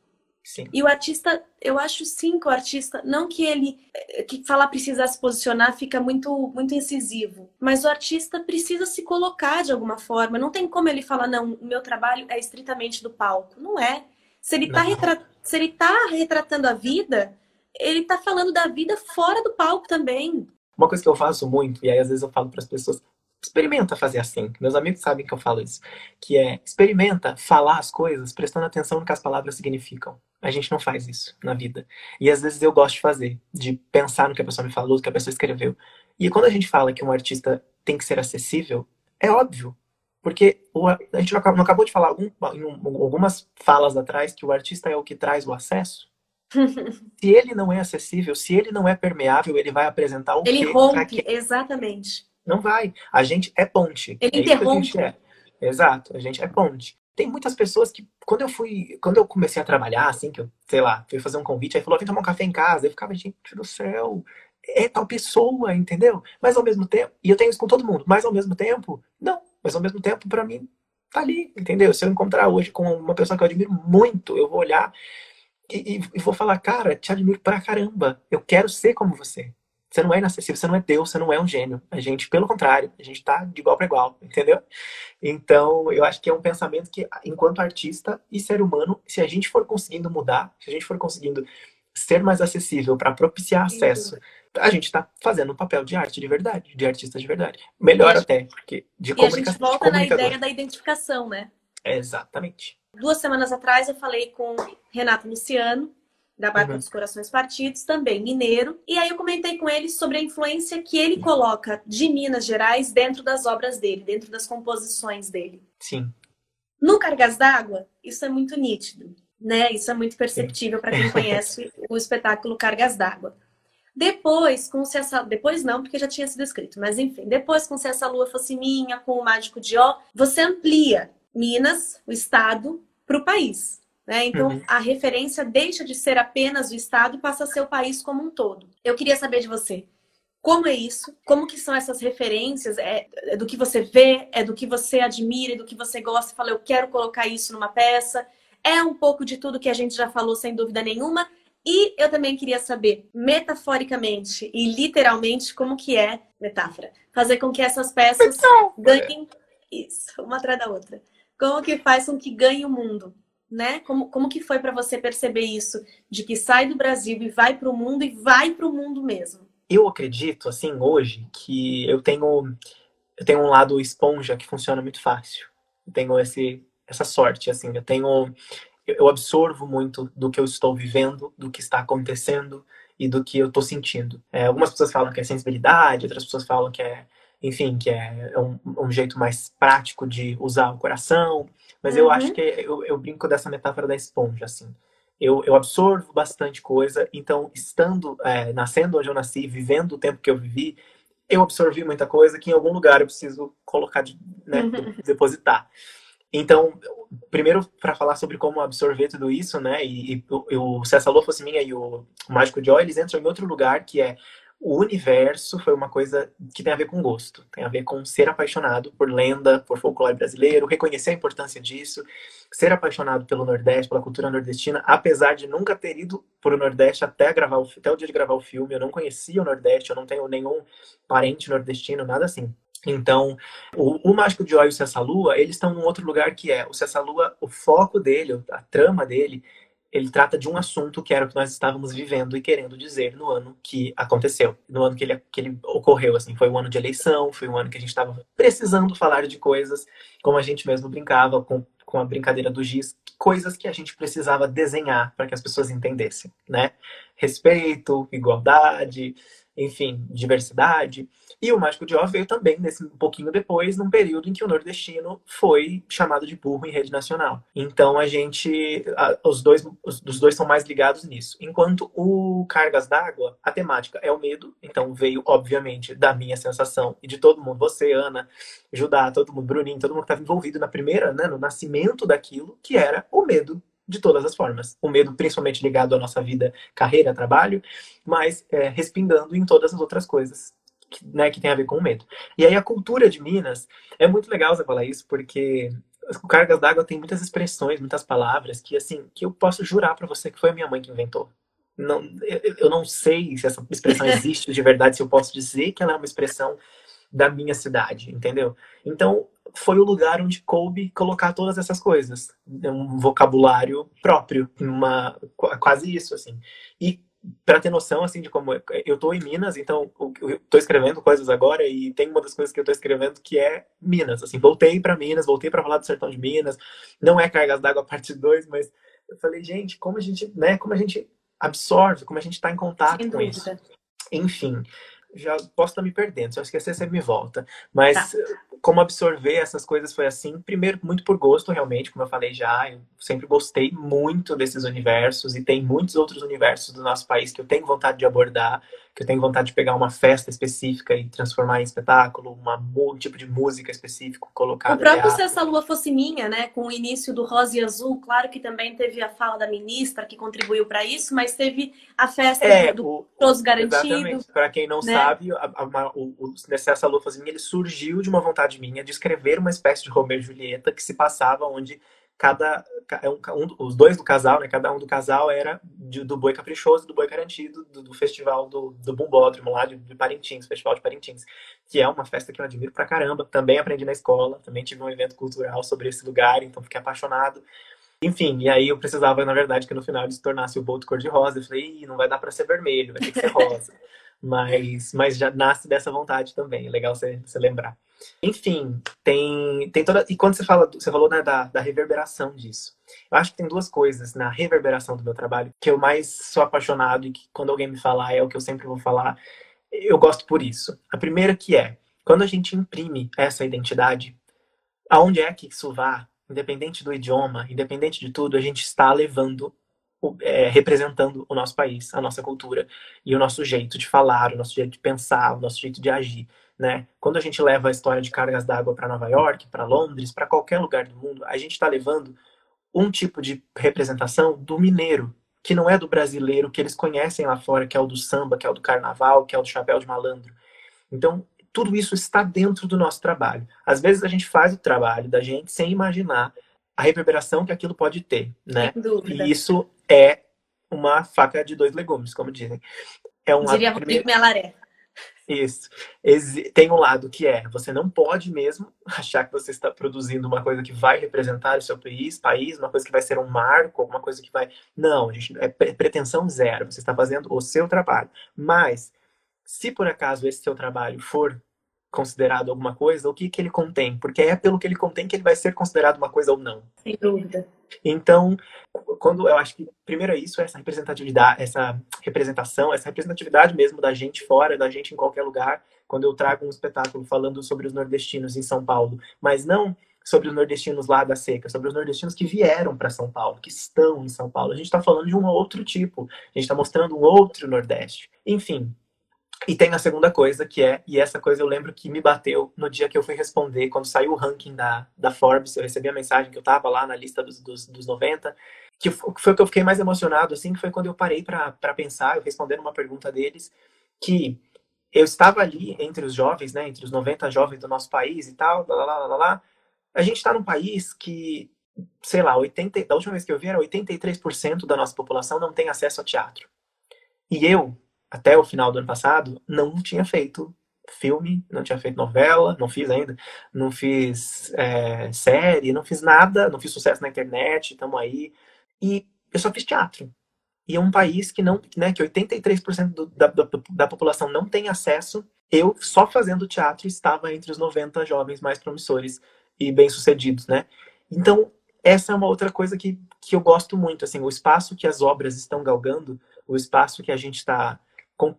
Sim. E o artista, eu acho sim que o artista, não que ele, que falar precisar se posicionar fica muito, muito incisivo, mas o artista precisa se colocar de alguma forma. Não tem como ele falar, não, o meu trabalho é estritamente do palco. Não é. Se ele está Não. retra... Se ele tá retratando a vida, ele está falando da vida fora do palco também. Uma coisa que eu faço muito, e aí às vezes eu falo para as pessoas, experimenta fazer assim. Meus amigos sabem que eu falo isso, que é experimenta falar as coisas prestando atenção no que as palavras significam. A gente não faz isso na vida. E às vezes eu gosto de fazer, de pensar no que a pessoa me falou, no que a pessoa escreveu. E quando a gente fala que um artista tem que ser acessível, é óbvio. Porque o, a gente não acabou, não acabou de falar algum, em um- algumas falas atrás que o artista é o que traz o acesso. *laughs* Se ele não é acessível, se ele não é permeável, ele vai apresentar o Ele rompe, quem? exatamente. Não vai. A gente é ponte. Ele é isso que a interrompe. gente é. Exato, a gente é ponte. Tem muitas pessoas que, quando eu fui, quando eu comecei a trabalhar, assim, que eu, sei lá, fui fazer um convite, aí falou, vem tomar um café em casa. Eu ficava, gente do céu, é tal pessoa, entendeu? Mas ao mesmo tempo, e eu tenho isso com todo mundo, mas ao mesmo tempo, não. Mas ao mesmo tempo, pra mim, tá ali, entendeu? Se eu encontrar hoje com uma pessoa que eu admiro muito, eu vou olhar e, e, vou falar, cara, te admiro pra caramba. Eu quero ser como você. Você não é inacessível, você não é Deus, você não é um gênio. A gente, pelo contrário, a gente tá de igual para igual, entendeu? Então, eu acho que é um pensamento que, enquanto artista e ser humano, se a gente for conseguindo mudar, se a gente for conseguindo ser mais acessível para propiciar acesso, a gente está fazendo um papel de arte de verdade, de artista de verdade. Melhor até, porque de e comunicação. E a gente volta na ideia da identificação, né? exatamente. Duas semanas atrás eu falei com Renato Luciano, da Barca uhum. dos Corações Partidos, também mineiro. E aí eu comentei com ele sobre a influência que ele coloca de Minas Gerais dentro das obras dele, dentro das composições dele. Sim. No Cargas d'Água, isso é muito nítido, né? Isso é muito perceptível para quem conhece o espetáculo Cargas d'Água. Depois, com se essa... depois não, porque já tinha sido escrito, mas enfim, depois com se essa lua fosse minha, com o mágico de Ó, você amplia Minas, o estado, para o país. Né? Então, uhum. a referência deixa de ser apenas o Estado e passa a ser o país como um todo. Eu queria saber de você. Como é isso? Como que são essas referências? É, é do que você vê? É do que você admira? É do que você gosta? E fala, eu quero colocar isso numa peça? É um pouco de tudo que a gente já falou, sem dúvida nenhuma. E eu também queria saber, metaforicamente e literalmente, como que é, metáfora, fazer com que essas peças ganhem isso, uma atrás da outra. Como que faz com que ganhe o mundo? Né? Como, como que foi para você perceber isso? De que sai do Brasil e vai para o mundo e vai para o mundo mesmo? Eu acredito, assim, hoje, que eu tenho, eu tenho um lado esponja que funciona muito fácil. Eu tenho esse, essa sorte, assim. Eu tenho... Eu absorvo muito do que eu estou vivendo, do que está acontecendo e do que eu estou sentindo. É, algumas pessoas falam que é sensibilidade, outras pessoas falam que é enfim, que é um, um, jeito mais prático de usar o coração. Mas uhum. eu acho que eu, eu, brinco dessa metáfora da esponja, assim. Eu, eu absorvo bastante coisa, então, estando, é, nascendo onde eu nasci, vivendo o tempo que eu vivi, eu absorvi muita coisa que em algum lugar eu preciso colocar, de, né, uhum. *laughs* depositar. Então, primeiro, para falar sobre como absorver tudo isso, né? E, e, e o César Lô fosse minha e o, o Mágico Joy, eles entram em outro lugar que é o universo foi uma coisa que tem a ver com gosto, tem a ver com ser apaixonado por lenda, por folclore brasileiro, reconhecer a importância disso, ser apaixonado pelo Nordeste, pela cultura nordestina, apesar de nunca ter ido para o Nordeste até, gravar o, até o dia de gravar o filme, eu não conhecia o Nordeste, eu não tenho nenhum parente nordestino, nada assim. Então, o, o Mágico de Oi e o Cessa Lua, eles estão num outro lugar que é o Cessa Lua, o foco dele, a trama dele ele trata de um assunto que era o que nós estávamos vivendo e querendo dizer no ano que aconteceu, no ano que ele, que ele ocorreu. Assim, foi um ano de eleição, foi um ano que a gente estava precisando falar de coisas, como a gente mesmo brincava com, com a brincadeira do giz, coisas que a gente precisava desenhar para que as pessoas entendessem, né? Respeito, igualdade, enfim, diversidade. E o Mágico de Oz veio também nesse um pouquinho depois, num período em que o nordestino foi chamado de burro em rede nacional. Então a gente, a, os dois, os, os, dois são mais ligados nisso. Enquanto o Cargas d'Água, a temática é o medo. Então veio, obviamente, da minha sensação e de todo mundo, você, Ana, Judá, todo mundo, Bruninho, todo mundo que estava envolvido na primeira, né, no nascimento daquilo, que era o medo de todas as formas. O medo principalmente ligado à nossa vida, carreira, trabalho, mas é, respingando em todas as outras coisas que, né, que tem a ver com o medo. E aí a cultura de Minas, é muito legal você falar isso, porque o Cargas d'Água tem muitas expressões, muitas palavras que, assim, que eu posso jurar para você que foi a minha mãe que inventou. Não, eu, eu não sei se essa expressão *laughs* existe de verdade, se eu posso dizer que ela é uma expressão da minha cidade, entendeu? Então, foi o lugar onde coube colocar todas essas coisas. Um vocabulário próprio, uma, quase isso, assim. E para ter noção assim de como eu tô em Minas, então eu tô escrevendo coisas agora e tem uma das coisas que eu tô escrevendo que é Minas, assim, voltei para Minas, voltei para falar do sertão de Minas. Não é Cargas d'Água parte 2, mas eu falei, gente, como a gente, né, como a gente absorve, como a gente está em contato Sem com dúvida. isso. Enfim, já posso estar me perdendo, se eu esquecer você me volta. Mas tá como absorver essas coisas foi assim, primeiro muito por gosto realmente, como eu falei já, eu sempre gostei muito desses universos e tem muitos outros universos do nosso país que eu tenho vontade de abordar, que eu tenho vontade de pegar uma festa específica e transformar em espetáculo, uma, um tipo de música específico, colocar. O próprio Se Essa Lua Fosse Minha, né, com o início do Rosa e Azul, claro que também teve a fala da ministra que contribuiu para isso, mas teve a festa é, do Todos Garantido. Para quem não né? sabe, a, a, o, o Se Essa Lua Fosse Minha, ele surgiu de uma vontade minha de escrever uma espécie de Romeu e Julieta que se passava onde cada é um, um, os dois do casal, né? Cada um do casal era de, do boi caprichoso, do boi garantido, do, do festival do, do Bumbódromo lá de, de, Parintins, Festival de Parintins, que é uma festa que eu admiro pra caramba. Também aprendi na escola, também tive um evento cultural sobre esse lugar, então fiquei apaixonado. Enfim, e aí eu precisava, na verdade, que no final ele se tornasse o boto cor-de-rosa. Eu falei, não vai dar para ser vermelho, vai ter que ser rosa. *laughs* mas, mas já nasce dessa vontade também, é legal você, você lembrar. Enfim, tem, tem toda. E quando você fala, você falou né, da, da reverberação disso. Eu acho que tem duas coisas na reverberação do meu trabalho que eu mais sou apaixonado e que quando alguém me falar é o que eu sempre vou falar, eu gosto por isso. A primeira que é, quando a gente imprime essa identidade, aonde é que isso vá, independente do idioma, independente de tudo, a gente está levando, é, representando o nosso país, a nossa cultura e o nosso jeito de falar, o nosso jeito de pensar, o nosso jeito de agir. Né? Quando a gente leva a história de cargas d'água para Nova York, para Londres, para qualquer lugar do mundo, a gente está levando um tipo de representação do mineiro, que não é do brasileiro que eles conhecem lá fora, que é o do samba, que é o do carnaval, que é o do chapéu de malandro. Então, tudo isso está dentro do nosso trabalho. Às vezes a gente faz o trabalho da gente sem imaginar a reverberação que aquilo pode ter, né? E isso é uma faca de dois legumes, como dizem. É um Diria primeiro... Melaré. Isso. Tem um lado que é, você não pode mesmo *laughs* achar que você está produzindo uma coisa que vai representar o seu país, país, uma coisa que vai ser um marco, alguma coisa que vai. Não, gente, é pretensão zero. Você está fazendo o seu trabalho. Mas, se por acaso esse seu trabalho for considerado alguma coisa, o que, que ele contém? Porque é pelo que ele contém que ele vai ser considerado uma coisa ou não. Sem dúvida. Então, quando eu acho que primeiro é isso, essa representatividade, essa representação, essa representatividade mesmo da gente fora, da gente em qualquer lugar, quando eu trago um espetáculo falando sobre os nordestinos em São Paulo, mas não sobre os nordestinos lá da seca, sobre os nordestinos que vieram para São Paulo, que estão em São Paulo. A gente está falando de um outro tipo, a gente está mostrando um outro Nordeste. Enfim, e tem a segunda coisa, que é, e essa coisa eu lembro que me bateu no dia que eu fui responder, quando saiu o ranking da, da Forbes, eu recebi a mensagem que eu tava lá na lista dos, dos, dos 90, que foi o que eu fiquei mais emocionado, assim, que foi quando eu parei para pensar, eu respondendo uma pergunta deles, que eu estava ali entre os jovens, né, entre os 90 jovens do nosso país e tal, lá, lá, lá, lá. A gente está num país que, sei lá, 80, da última vez que eu vi era 83% da nossa população não tem acesso a teatro. E eu, até o final do ano passado, não tinha feito filme, não tinha feito novela, não fiz ainda, não fiz é, série, não fiz nada, não fiz sucesso na internet, estamos aí. E eu só fiz teatro. E é um país que não, né, que 83% do, da, da, da população não tem acesso. Eu, só fazendo teatro, estava entre os 90 jovens mais promissores e bem-sucedidos, né? Então, essa é uma outra coisa que, que eu gosto muito, assim, o espaço que as obras estão galgando, o espaço que a gente está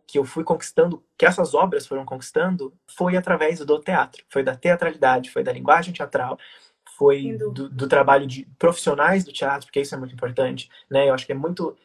que eu fui conquistando, que essas obras foram conquistando, foi através do teatro, foi da teatralidade, foi da linguagem teatral, foi do, do, trabalho de profissionais do teatro, porque isso é muito importante, né? Eu acho que é muito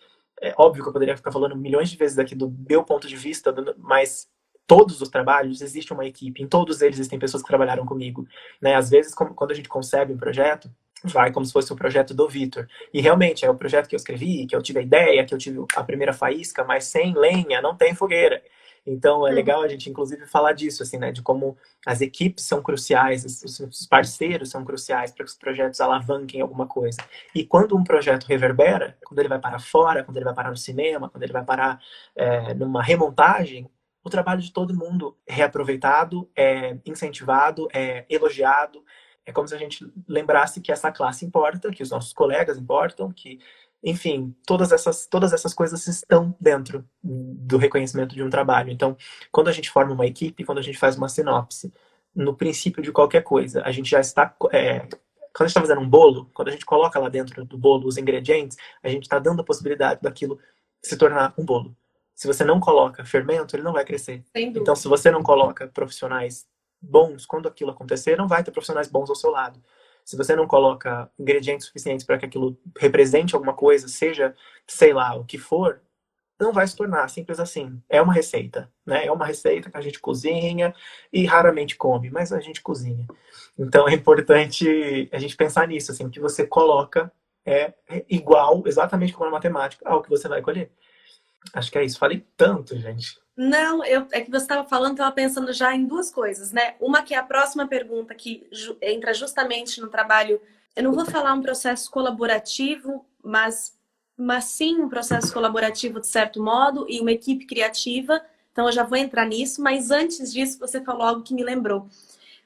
é óbvio que eu poderia ficar falando milhões de vezes aqui do meu ponto de vista, mas todos os trabalhos existe uma equipe, em todos eles existem pessoas que trabalharam comigo, né? Às vezes, quando a gente concebe um projeto, vai como se fosse o projeto do Vitor. E realmente é o projeto que eu escrevi, que eu tive a ideia, que eu tive a primeira faísca, mas sem lenha não tem fogueira. Então é hum. legal a gente inclusive falar disso, assim, né, de como as equipes são cruciais, os parceiros são cruciais para que os projetos alavanquem alguma coisa. E quando um projeto reverbera, quando ele vai para fora, quando ele vai parar no cinema, quando ele vai parar é, numa remontagem, o trabalho de todo mundo é reaproveitado, é incentivado, é elogiado, é como se a gente lembrasse que essa classe importa, que os nossos colegas importam, que, enfim, todas essas, todas essas coisas estão dentro do reconhecimento de um trabalho. Então, quando a gente forma uma equipe, quando a gente faz uma sinopse, no princípio de qualquer coisa, a gente já está. É, quando a gente está fazendo um bolo, quando a gente coloca lá dentro do bolo os ingredientes, a gente está dando a possibilidade daquilo se tornar um bolo. Se você não coloca fermento, ele não vai crescer. Então, se você não coloca profissionais bons quando aquilo acontecer, não vai ter profissionais bons ao seu lado. Se você não coloca ingredientes suficientes para que aquilo represente alguma coisa, seja, sei lá, o que for, não vai se tornar simples assim. É uma receita, né? É uma receita que a gente cozinha e raramente come, mas a gente cozinha. Então é importante a gente pensar nisso, assim, o que você coloca é igual, exatamente como na matemática, ao que você vai colher. Acho que é isso. Falei tanto, gente. Não, eu, é que você estava falando, estava pensando já em duas coisas, né? Uma que é a próxima pergunta, que ju, entra justamente no trabalho eu não vou falar um processo colaborativo, mas, mas sim um processo colaborativo de certo modo e uma equipe criativa. Então eu já vou entrar nisso, mas antes disso você falou algo que me lembrou.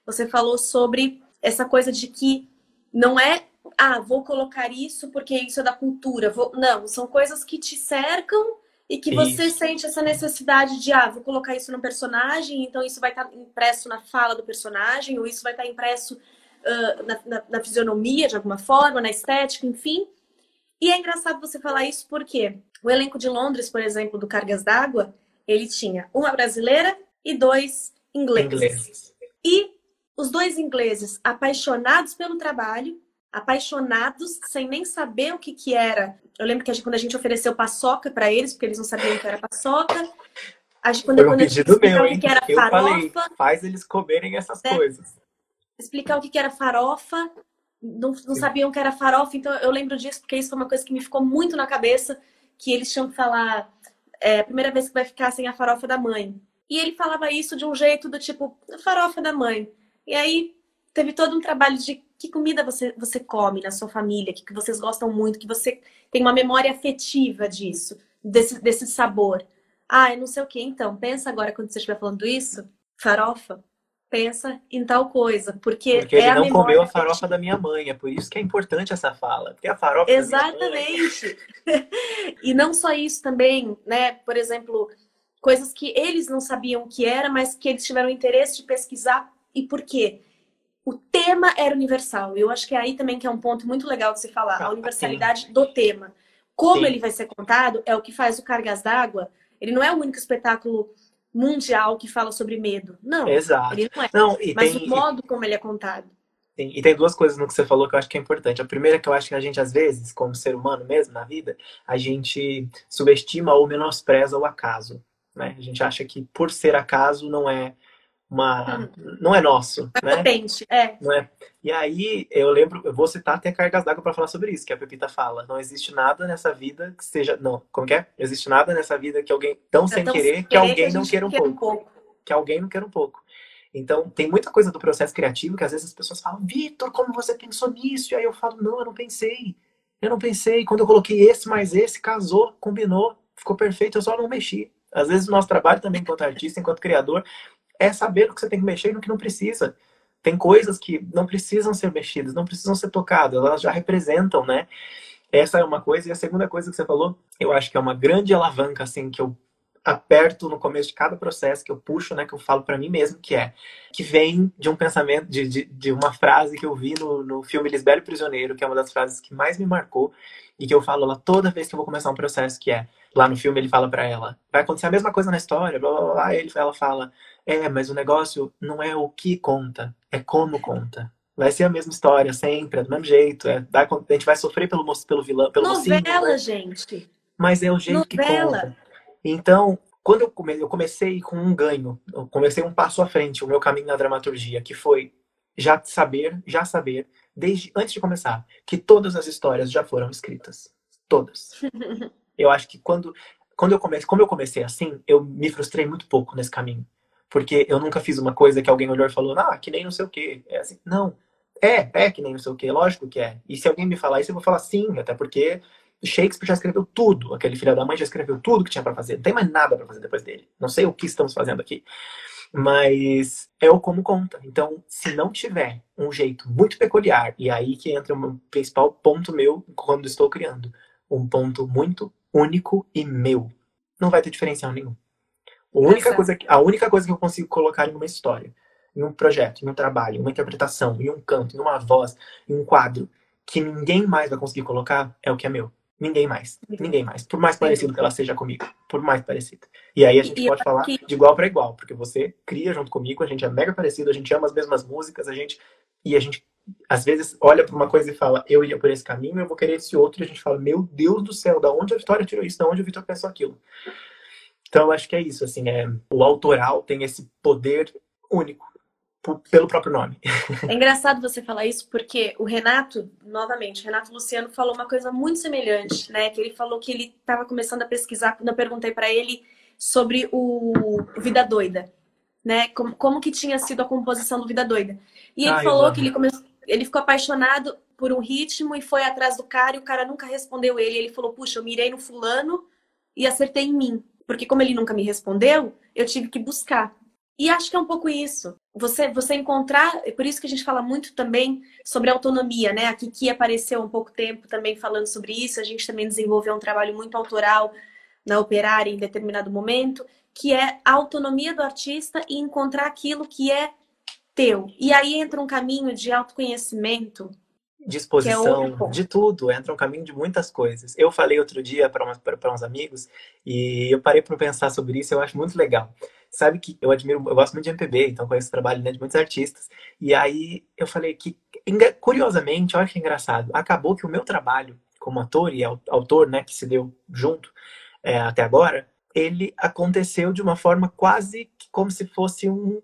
Você falou sobre essa coisa de que não é, ah, vou colocar isso porque isso é da cultura. Vou... Não, são coisas que te cercam e que você isso. sente essa necessidade de, ah, vou colocar isso no personagem, então isso vai estar impresso na fala do personagem, ou isso vai estar impresso uh, na, na, na, fisionomia de alguma forma, na estética, enfim. E é engraçado você falar isso porque o elenco de Londres, por exemplo, do Cargas d'Água, ele tinha uma brasileira e dois ingleses. ingleses. E os dois ingleses apaixonados pelo trabalho, apaixonados, sem nem saber o que, que era. Eu lembro que a gente, quando a gente ofereceu paçoca para eles, porque eles não sabiam o que era paçoca. A gente, quando, Foi um quando pedido meu, hein? Que era eu farofa, falei, faz eles comerem essas né? coisas. Explicar o que, que era farofa, não, não sabiam que era farofa, então eu lembro disso, porque isso foi uma coisa que me ficou muito na cabeça, que eles tinham que falar, é a primeira vez que vai ficar sem a farofa da mãe. E ele falava isso de um jeito do tipo, farofa da mãe. E aí teve todo um trabalho de que comida você, você come na sua família, que, que vocês gostam muito, que você tem uma memória afetiva disso, desse, desse sabor. Ah, eu não sei o que. Então, pensa agora quando você estiver falando isso, farofa, pensa em tal coisa, porque, porque é ele não comeu a farofa afetiva. da minha mãe, é por isso que é importante essa fala, porque a farofa Exatamente. *laughs* e não só isso também, né? Por exemplo, coisas que eles não sabiam o que era, mas que eles tiveram interesse de pesquisar e por quê? O tema era universal. Eu acho que é aí também que é um ponto muito legal de se falar, a universalidade do tema. Como Sim. ele vai ser contado é o que faz o Cargas d'Água. Ele não é o único espetáculo mundial que fala sobre medo. Não, Exato. ele não é. Não, Mas tem, o modo como ele é contado. Sim. E tem duas coisas no que você falou que eu acho que é importante. A primeira é que eu acho que a gente, às vezes, como ser humano mesmo, na vida, a gente subestima ou menospreza o acaso. Né? A gente acha que por ser acaso não é uma. Hum. Não é nosso. É né? potente, é. Não é. E aí eu lembro, eu vou citar até cargas d'água para falar sobre isso, que a Pepita fala. Não existe nada nessa vida que seja. Não, como que é? Não existe nada nessa vida que alguém tão é sem tão querer que alguém que não queira um, pouco. um pouco. Que alguém não queira um pouco. Então, tem muita coisa do processo criativo que às vezes as pessoas falam, Vitor, como você pensou nisso? E aí eu falo, não, eu não pensei. Eu não pensei. Quando eu coloquei esse mais esse, casou, combinou, ficou perfeito, eu só não mexi. Às vezes o nosso trabalho também, enquanto artista, enquanto criador, é saber no que você tem que mexer e no que não precisa. Tem coisas que não precisam ser mexidas, não precisam ser tocadas, elas já representam, né? Essa é uma coisa. E a segunda coisa que você falou, eu acho que é uma grande alavanca, assim, que eu aperto no começo de cada processo, que eu puxo, né, que eu falo para mim mesmo, que é, que vem de um pensamento, de, de, de uma frase que eu vi no, no filme Lisbelo Prisioneiro, que é uma das frases que mais me marcou, e que eu falo lá toda vez que eu vou começar um processo, que é, lá no filme ele fala para ela, vai acontecer a mesma coisa na história, blá, blá, blá, ele, ela fala, é, mas o negócio não é o que conta, é como conta. Vai ser a mesma história sempre, é do mesmo jeito. É, a gente vai sofrer pelo, pelo vilão, pelo Novela, mocinho, né? gente. Mas é o jeito Novela. que conta. Então, quando eu, come, eu comecei com um ganho, eu comecei um passo à frente, o meu caminho na dramaturgia, que foi já saber, já saber, desde antes de começar, que todas as histórias já foram escritas. Todas. *laughs* eu acho que quando, quando eu comecei, como eu comecei assim, eu me frustrei muito pouco nesse caminho. Porque eu nunca fiz uma coisa que alguém olhou e falou, ah, que nem não sei o quê. É assim, não. É, é que nem não sei o quê, lógico que é. E se alguém me falar isso, eu vou falar sim, até porque Shakespeare já escreveu tudo. Aquele filho da mãe já escreveu tudo que tinha para fazer. Não tem mais nada para fazer depois dele. Não sei o que estamos fazendo aqui. Mas é o como conta. Então, se não tiver um jeito muito peculiar, e aí que entra o principal ponto meu quando estou criando, um ponto muito único e meu, não vai ter diferencial nenhum. A única, coisa que, a única coisa que eu consigo colocar em uma história, em um projeto, em um trabalho, em uma interpretação, em um canto, em uma voz, em um quadro, que ninguém mais vai conseguir colocar, é o que é meu. Ninguém mais. Ninguém mais. Por mais parecido que ela seja comigo. Por mais parecido. E aí a gente e pode falar de igual para igual, porque você cria junto comigo, a gente é mega parecido, a gente ama as mesmas músicas, a gente. E a gente, às vezes, olha para uma coisa e fala, eu ia por esse caminho, eu vou querer esse outro, e a gente fala, meu Deus do céu, da onde a Vitória tirou isso? Da onde o Vitor pensou aquilo? Então, eu acho que é isso, assim, é, o autoral tem esse poder único pelo próprio nome. É engraçado você falar isso porque o Renato, novamente, o Renato Luciano falou uma coisa muito semelhante, né? Que ele falou que ele estava começando a pesquisar quando eu perguntei para ele sobre o Vida Doida, né? Como, como que tinha sido a composição do Vida Doida. E ele ah, falou que ele começou, ele ficou apaixonado por um ritmo e foi atrás do cara e o cara nunca respondeu ele. Ele falou: Puxa, eu mirei no fulano e acertei em mim. Porque, como ele nunca me respondeu, eu tive que buscar. E acho que é um pouco isso. Você, você encontrar, é por isso que a gente fala muito também sobre autonomia, né? A Kiki apareceu há um pouco tempo também falando sobre isso. A gente também desenvolveu um trabalho muito autoral na Operária em determinado momento, que é a autonomia do artista e encontrar aquilo que é teu. E aí entra um caminho de autoconhecimento. Disposição é de tudo, entra um caminho de muitas coisas. Eu falei outro dia para uns amigos e eu parei para pensar sobre isso, eu acho muito legal. Sabe que eu admiro, eu gosto muito de MPB, então conheço o trabalho né, de muitos artistas. E aí eu falei que, curiosamente, olha que engraçado, acabou que o meu trabalho como ator e autor, né, que se deu junto é, até agora, ele aconteceu de uma forma quase como se fosse um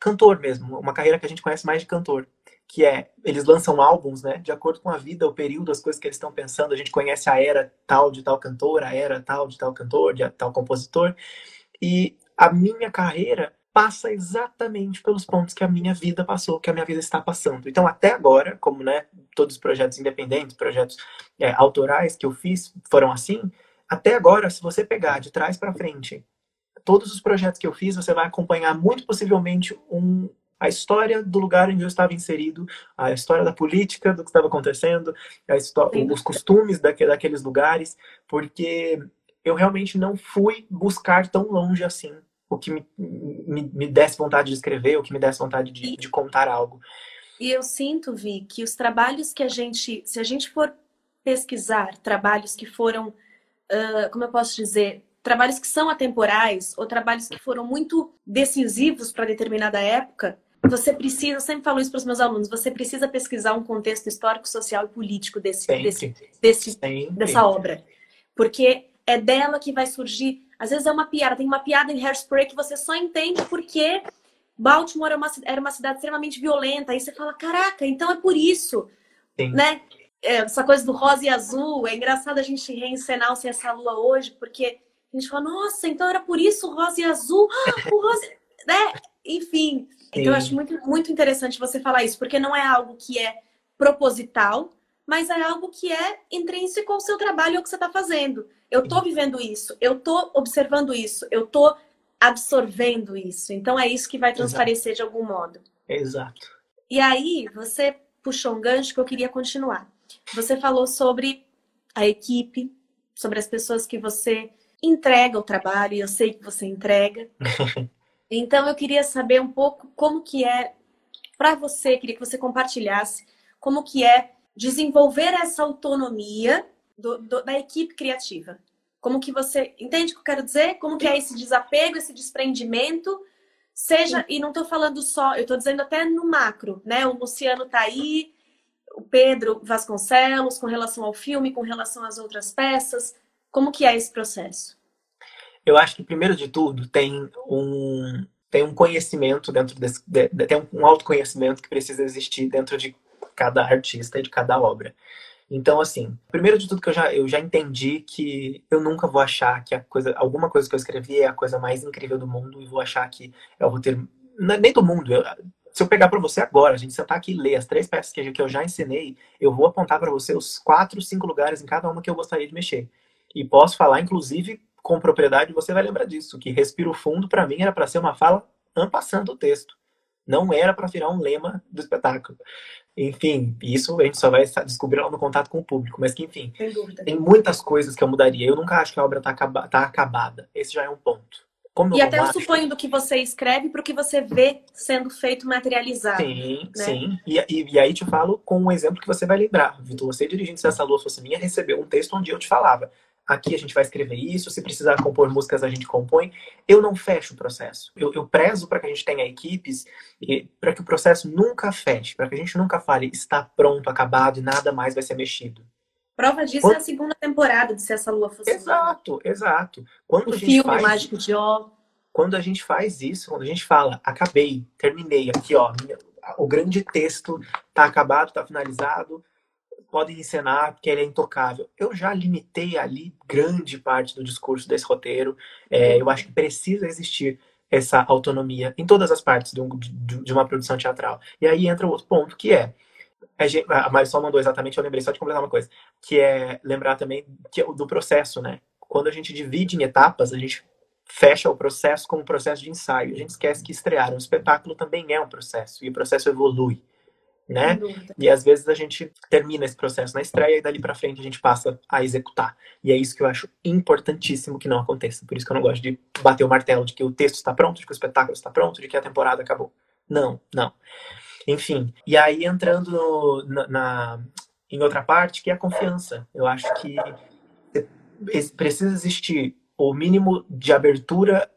cantor mesmo, uma carreira que a gente conhece mais de cantor, que é eles lançam álbuns, né, de acordo com a vida, o período, as coisas que eles estão pensando. A gente conhece a era tal de tal cantor, a era tal de tal cantor, de tal compositor. E a minha carreira passa exatamente pelos pontos que a minha vida passou, que a minha vida está passando. Então, até agora, como né, todos os projetos independentes, projetos é, autorais que eu fiz foram assim, até agora, se você pegar de trás para frente todos os projetos que eu fiz, você vai acompanhar muito possivelmente um, a história do lugar onde eu estava inserido, a história da política, do que estava acontecendo, os costumes daque, daqueles lugares, porque eu realmente não fui buscar tão longe assim o que me, me, me desse vontade de escrever, o que me desse vontade de, de contar algo. E eu sinto, Vi, que os trabalhos que a gente, se a gente for pesquisar trabalhos que foram, uh, como eu posso dizer, trabalhos que são atemporais ou trabalhos que foram muito decisivos para determinada época, você precisa, eu sempre falo isso para os meus alunos, você precisa pesquisar um contexto histórico, social e político desse, desse, desse dessa obra. Porque é dela que vai surgir. Às vezes é uma piada, tem uma piada em Hairspray que você só entende porque Baltimore era uma, era uma cidade extremamente violenta. Aí você fala, caraca, então é por isso. Sim. Né? É, essa coisa do rosa e azul. É engraçado a gente reencenar o Essa Lua hoje, porque a gente fala, nossa, então era por isso rosa e azul. Ah, *gasps* o rosa, né? Enfim. Sim. Então eu acho muito, muito interessante você falar isso, porque não é algo que é proposital, mas é algo que é intrínseco ao seu trabalho ao que você está fazendo. Eu estou vivendo isso, eu estou observando isso, eu estou absorvendo isso. Então é isso que vai transparecer Exato. de algum modo. Exato. E aí, você puxou um gancho que eu queria continuar. Você falou sobre a equipe, sobre as pessoas que você entrega o trabalho, e eu sei que você entrega. *laughs* então eu queria saber um pouco como que é para você, queria que você compartilhasse como que é desenvolver essa autonomia do, do, da equipe criativa. Como que você entende o que eu quero dizer? Como que é esse desapego, esse desprendimento? Seja, e não estou falando só, eu estou dizendo até no macro, né? O Luciano está aí, o Pedro Vasconcelos, com relação ao filme, com relação às outras peças. Como que é esse processo? Eu acho que, primeiro de tudo, tem um, tem um conhecimento dentro desse... De, tem um autoconhecimento que precisa existir dentro de cada artista e de cada obra. Então, assim, primeiro de tudo que eu já, eu já entendi que eu nunca vou achar que a coisa, alguma coisa que eu escrevi é a coisa mais incrível do mundo e vou achar que é o roteiro. É nem do mundo. Eu, se eu pegar para você agora, a gente sentar aqui e ler as três peças que eu já ensinei, eu vou apontar para você os quatro, cinco lugares em cada uma que eu gostaria de mexer. E posso falar, inclusive, com propriedade, você vai lembrar disso, que Respiro Fundo, para mim, era para ser uma fala ampassando o texto. Não era para virar um lema do espetáculo. Enfim, isso a gente só vai descobrir lá no contato com o público. Mas que, enfim, tem muitas coisas que eu mudaria. Eu nunca acho que a obra está acaba tá acabada. Esse já é um ponto. Como e até eu suponho do que você escreve para o que você vê sendo feito materializado. Sim, né? sim. E, e, e, aí te falo com um exemplo que você vai lembrar. Vitor, você dirigindo Se Essa Lua Fosse Minha, recebeu um texto onde eu te falava aqui a gente vai escrever isso, se precisar compor músicas a gente compõe. Eu não fecho o processo. Eu, eu prezo para que a gente tenha equipes para que o processo nunca feche, para que a gente nunca fale está pronto, acabado e nada mais vai ser mexido. Prova disso Quando... é a segunda temporada de Se Essa Lua Fosse Exato, exato. Quando o filme faz... Mágico de Ó. Quando a gente faz isso, quando a gente fala, acabei, terminei, aqui ó, o grande texto tá acabado, tá finalizado, podem encenar porque ele é intocável. Eu já limitei ali grande parte do discurso desse roteiro. É, eu acho que precisa existir essa autonomia em todas as partes de, um, de, de, uma produção teatral. E aí entra outro ponto, que é a Marisol mandou exatamente, eu lembrei só de completar uma coisa, que é lembrar também que, do processo, né? Quando a gente divide em etapas, a gente fecha o processo como um processo de ensaio. A gente esquece que estrear um espetáculo também é um processo, e o processo evolui, né? E às vezes a gente termina esse processo na estreia e dali para frente a gente passa a executar. E é isso que eu acho importantíssimo que não aconteça. Por isso que eu não gosto de bater o martelo de que o texto está pronto, de que o espetáculo está pronto, de que a temporada acabou. Não, não. Enfim, e aí entrando no, na, na, em outra parte, que é a confiança. Eu acho que precisa existir o mínimo de abertura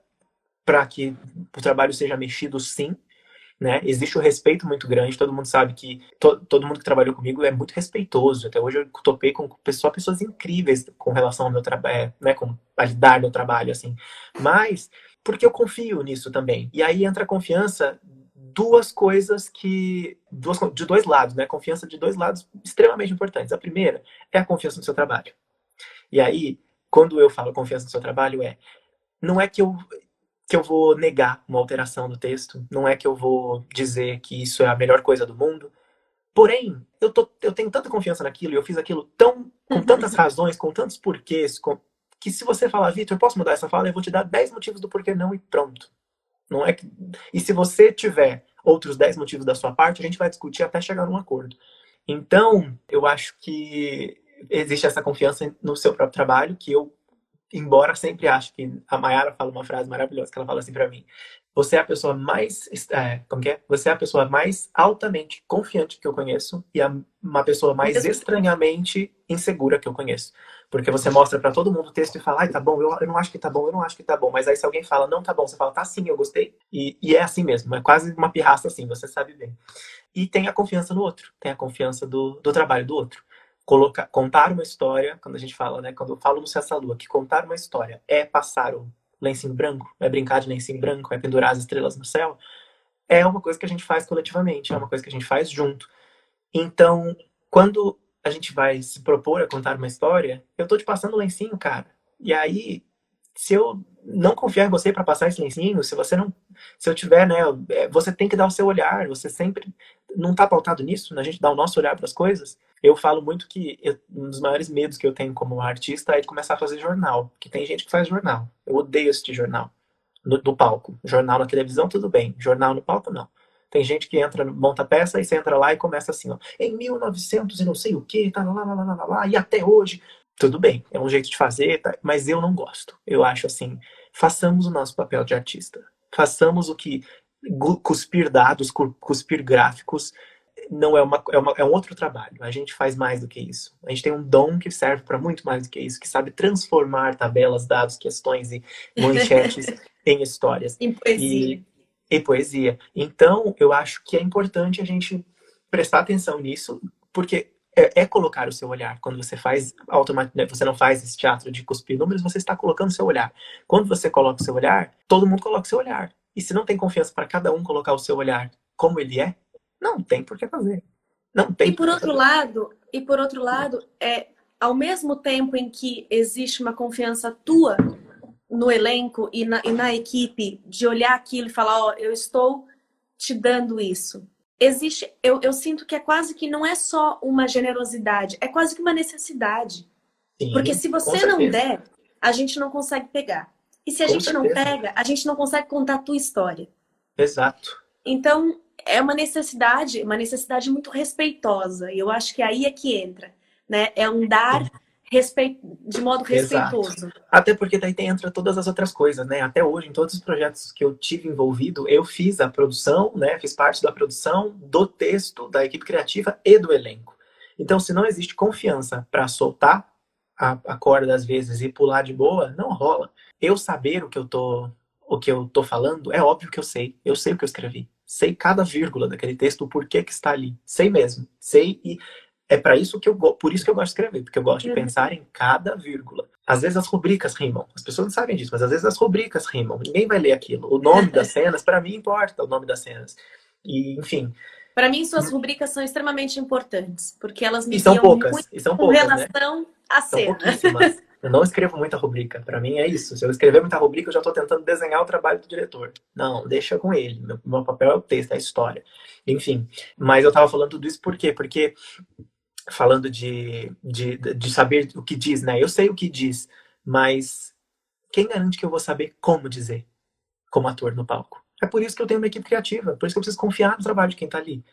para que o trabalho seja mexido, sim. Né? Existe um respeito muito grande, todo mundo sabe que to, todo mundo que trabalhou comigo é muito respeitoso. Até hoje eu topei com pessoas, pessoas incríveis com relação ao meu trabalho, é, né, com a lidar no trabalho assim. Mas porque eu confio nisso também. E aí entra a confiança duas coisas que. Duas, de dois lados, né? Confiança de dois lados extremamente importantes. A primeira é a confiança no seu trabalho. E aí, quando eu falo confiança no seu trabalho, é. Não é que eu, que eu vou negar uma alteração do texto, não é que eu vou dizer que isso é a melhor coisa do mundo. Porém, eu, tô, eu tenho tanta confiança naquilo e eu fiz aquilo tão, com tantas razões, com tantos porquês, com, que se você falar, Vitor, posso mudar essa fala? Eu vou te dar 10 motivos do porquê não e pronto. Não é que... E se você tiver outros 10 motivos da sua parte, a gente vai discutir até chegar num acordo. Então, eu acho que existe essa confiança no seu próprio trabalho, que eu, embora sempre acho que a Mayara fala uma frase maravilhosa que ela fala assim para mim: você é a pessoa mais, é, como que é? Você é a pessoa mais altamente confiante que eu conheço e a, uma pessoa mais estranhamente insegura que eu conheço. Porque você mostra para todo mundo o texto e fala, ai, tá bom, eu, eu não acho que tá bom, eu não acho que tá bom. Mas aí se alguém fala, não tá bom, você fala, tá sim, eu gostei. E, e é assim mesmo, é quase uma pirraça assim, você sabe bem. E tem a confiança no outro, tem a confiança do, do trabalho do outro. Colocar, contar uma história, quando a gente fala, né, quando eu falo no Cessa Lua, que contar uma história é passar o lencinho branco, é brincar de lencinho branco, é pendurar as estrelas no céu, é uma coisa que a gente faz coletivamente, é uma coisa que a gente faz junto. Então, quando a gente vai se propor a contar uma história, eu tô te passando o lencinho, cara. E aí, se eu não confiar em você para passar esse lencinho, se você não, se eu tiver, né, é, você tem que dar o seu olhar, você sempre não tá pautado nisso, a gente dá o nosso olhar para as coisas. Eu falo muito que eu, um dos maiores medos que eu tenho como artista é de começar a fazer jornal, que tem gente que faz jornal. Eu odeio assistir jornal no, no palco. Jornal na televisão tudo bem, jornal no palco não. Tem gente que entra, monta peça e você entra lá e começa assim, ó, em 1900 e não sei o que, tá lá, lá, lá, lá, lá, e até hoje. Tudo bem, é um jeito de fazer, tá? mas eu não gosto. Eu acho assim, façamos o nosso papel de artista. Façamos o que cuspir dados, cuspir gráficos, não é, uma, é, uma, é um outro trabalho. A gente faz mais do que isso. A gente tem um dom que serve para muito mais do que isso, que sabe transformar tabelas, dados, questões e manchetes *laughs* em histórias. Em poesia. E, poesia. Então, eu acho que é importante a gente prestar atenção nisso, porque é, é, colocar o seu olhar. Quando você faz automaticamente, né, você não faz esse teatro de cuspir números, você está colocando o seu olhar. Quando você coloca o seu olhar, todo mundo coloca o seu olhar. E se não tem confiança para cada um colocar o seu olhar como ele é, não tem por que fazer. Não tem. E por outro fazer. lado, e por outro lado, é ao mesmo tempo em que existe uma confiança tua no elenco e na, e na equipe de olhar aquilo e falar, ó, oh, eu estou te dando isso. Existe, eu, eu sinto que é quase que não é só uma generosidade, é quase que uma necessidade. Sim, Porque se você não der, a gente não consegue pegar. E se a com gente certeza. não pega, a gente não consegue contar a tua história. Exato. Então, é uma necessidade, uma necessidade muito respeitosa. E eu acho que aí é que entra, né? É um dar respeito, de modo respeitoso. Exato. Até porque daí entra todas as outras coisas, né? Até hoje, em todos os projetos que eu tive envolvido, eu fiz a produção, né? Fiz parte da produção, do texto, da equipe criativa e do elenco. Então, se não existe confiança para soltar a, a corda às vezes e pular de boa, não rola. Eu saber o que eu tô o que eu tô falando, é óbvio que eu sei. Eu sei o que eu escrevi. Sei cada vírgula daquele texto, o porquê que está ali. Sei mesmo. Sei e é para isso que eu por isso que eu gosto de escrever, porque eu gosto de uhum. pensar em cada vírgula. Às vezes as rubricas rimam. As pessoas não sabem disso, mas às vezes as rubricas rimam. Ninguém vai ler aquilo. O nome das *laughs* cenas, para mim importa o nome das cenas. E, enfim, para mim, suas hum. rubricas são extremamente importantes, porque elas me e são poucas, muito e são com poucas, relação né? à cena. *laughs* Eu não escrevo muita rubrica. Para mim é isso. Se eu escrever muita rubrica, eu já estou tentando desenhar o trabalho do diretor. Não, deixa com ele. Meu, meu papel é o texto, é a história. Enfim. Mas eu estava falando tudo isso por quê? Porque falando de, de, de saber o que diz, né? Eu sei o que diz, mas quem garante que eu vou saber como dizer como ator no palco? É por isso que eu tenho uma equipe criativa, por isso que eu preciso confiar no trabalho de quem está ali.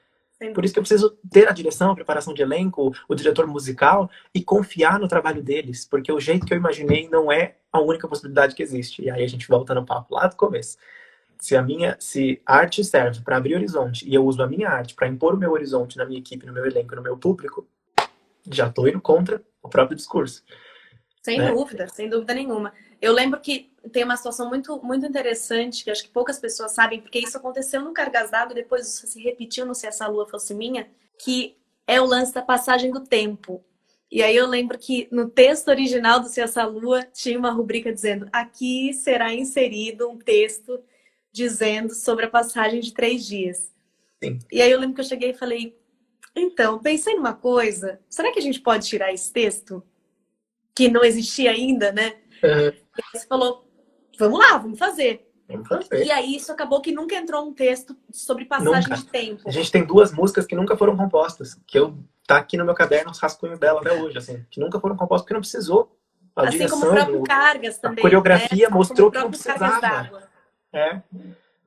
Por isso que eu preciso ter a direção, a preparação de elenco, o diretor musical e confiar no trabalho deles, porque o jeito que eu imaginei não é a única possibilidade que existe. E aí a gente volta no papo lá do começo. Se a minha, se a arte serve para abrir horizonte e eu uso a minha arte para impor o meu horizonte na minha equipe, no meu elenco, no meu público, já estou indo contra o próprio discurso. Sem né? dúvida, sem dúvida nenhuma. Eu lembro que tem uma situação muito, muito interessante, que acho que poucas pessoas sabem, porque isso aconteceu no Cargas d'Água, depois isso se repetiu no Se Essa Lua Fosse Minha, que é o lance da passagem do tempo. E aí eu lembro que no texto original do Se Essa Lua tinha uma rubrica dizendo aqui será inserido um texto dizendo sobre a passagem de três dias. Sim. E aí eu lembro que eu cheguei e falei, então, pensei numa coisa, será que a gente pode tirar esse texto? Que não existia ainda, né? Uhum. E você falou, vamos lá, vamos fazer. Vamos fazer. E aí isso acabou que nunca entrou um texto sobre passagem Nunca. de tempo. A gente tem duas músicas que nunca foram compostas, que eu tá aqui no meu caderno os rascunhos dela até hoje, assim, que nunca foram compostas porque não precisou. A assim direção, como o próprio Cargas também. coreografia né? mostrou Como o que não precisava. É.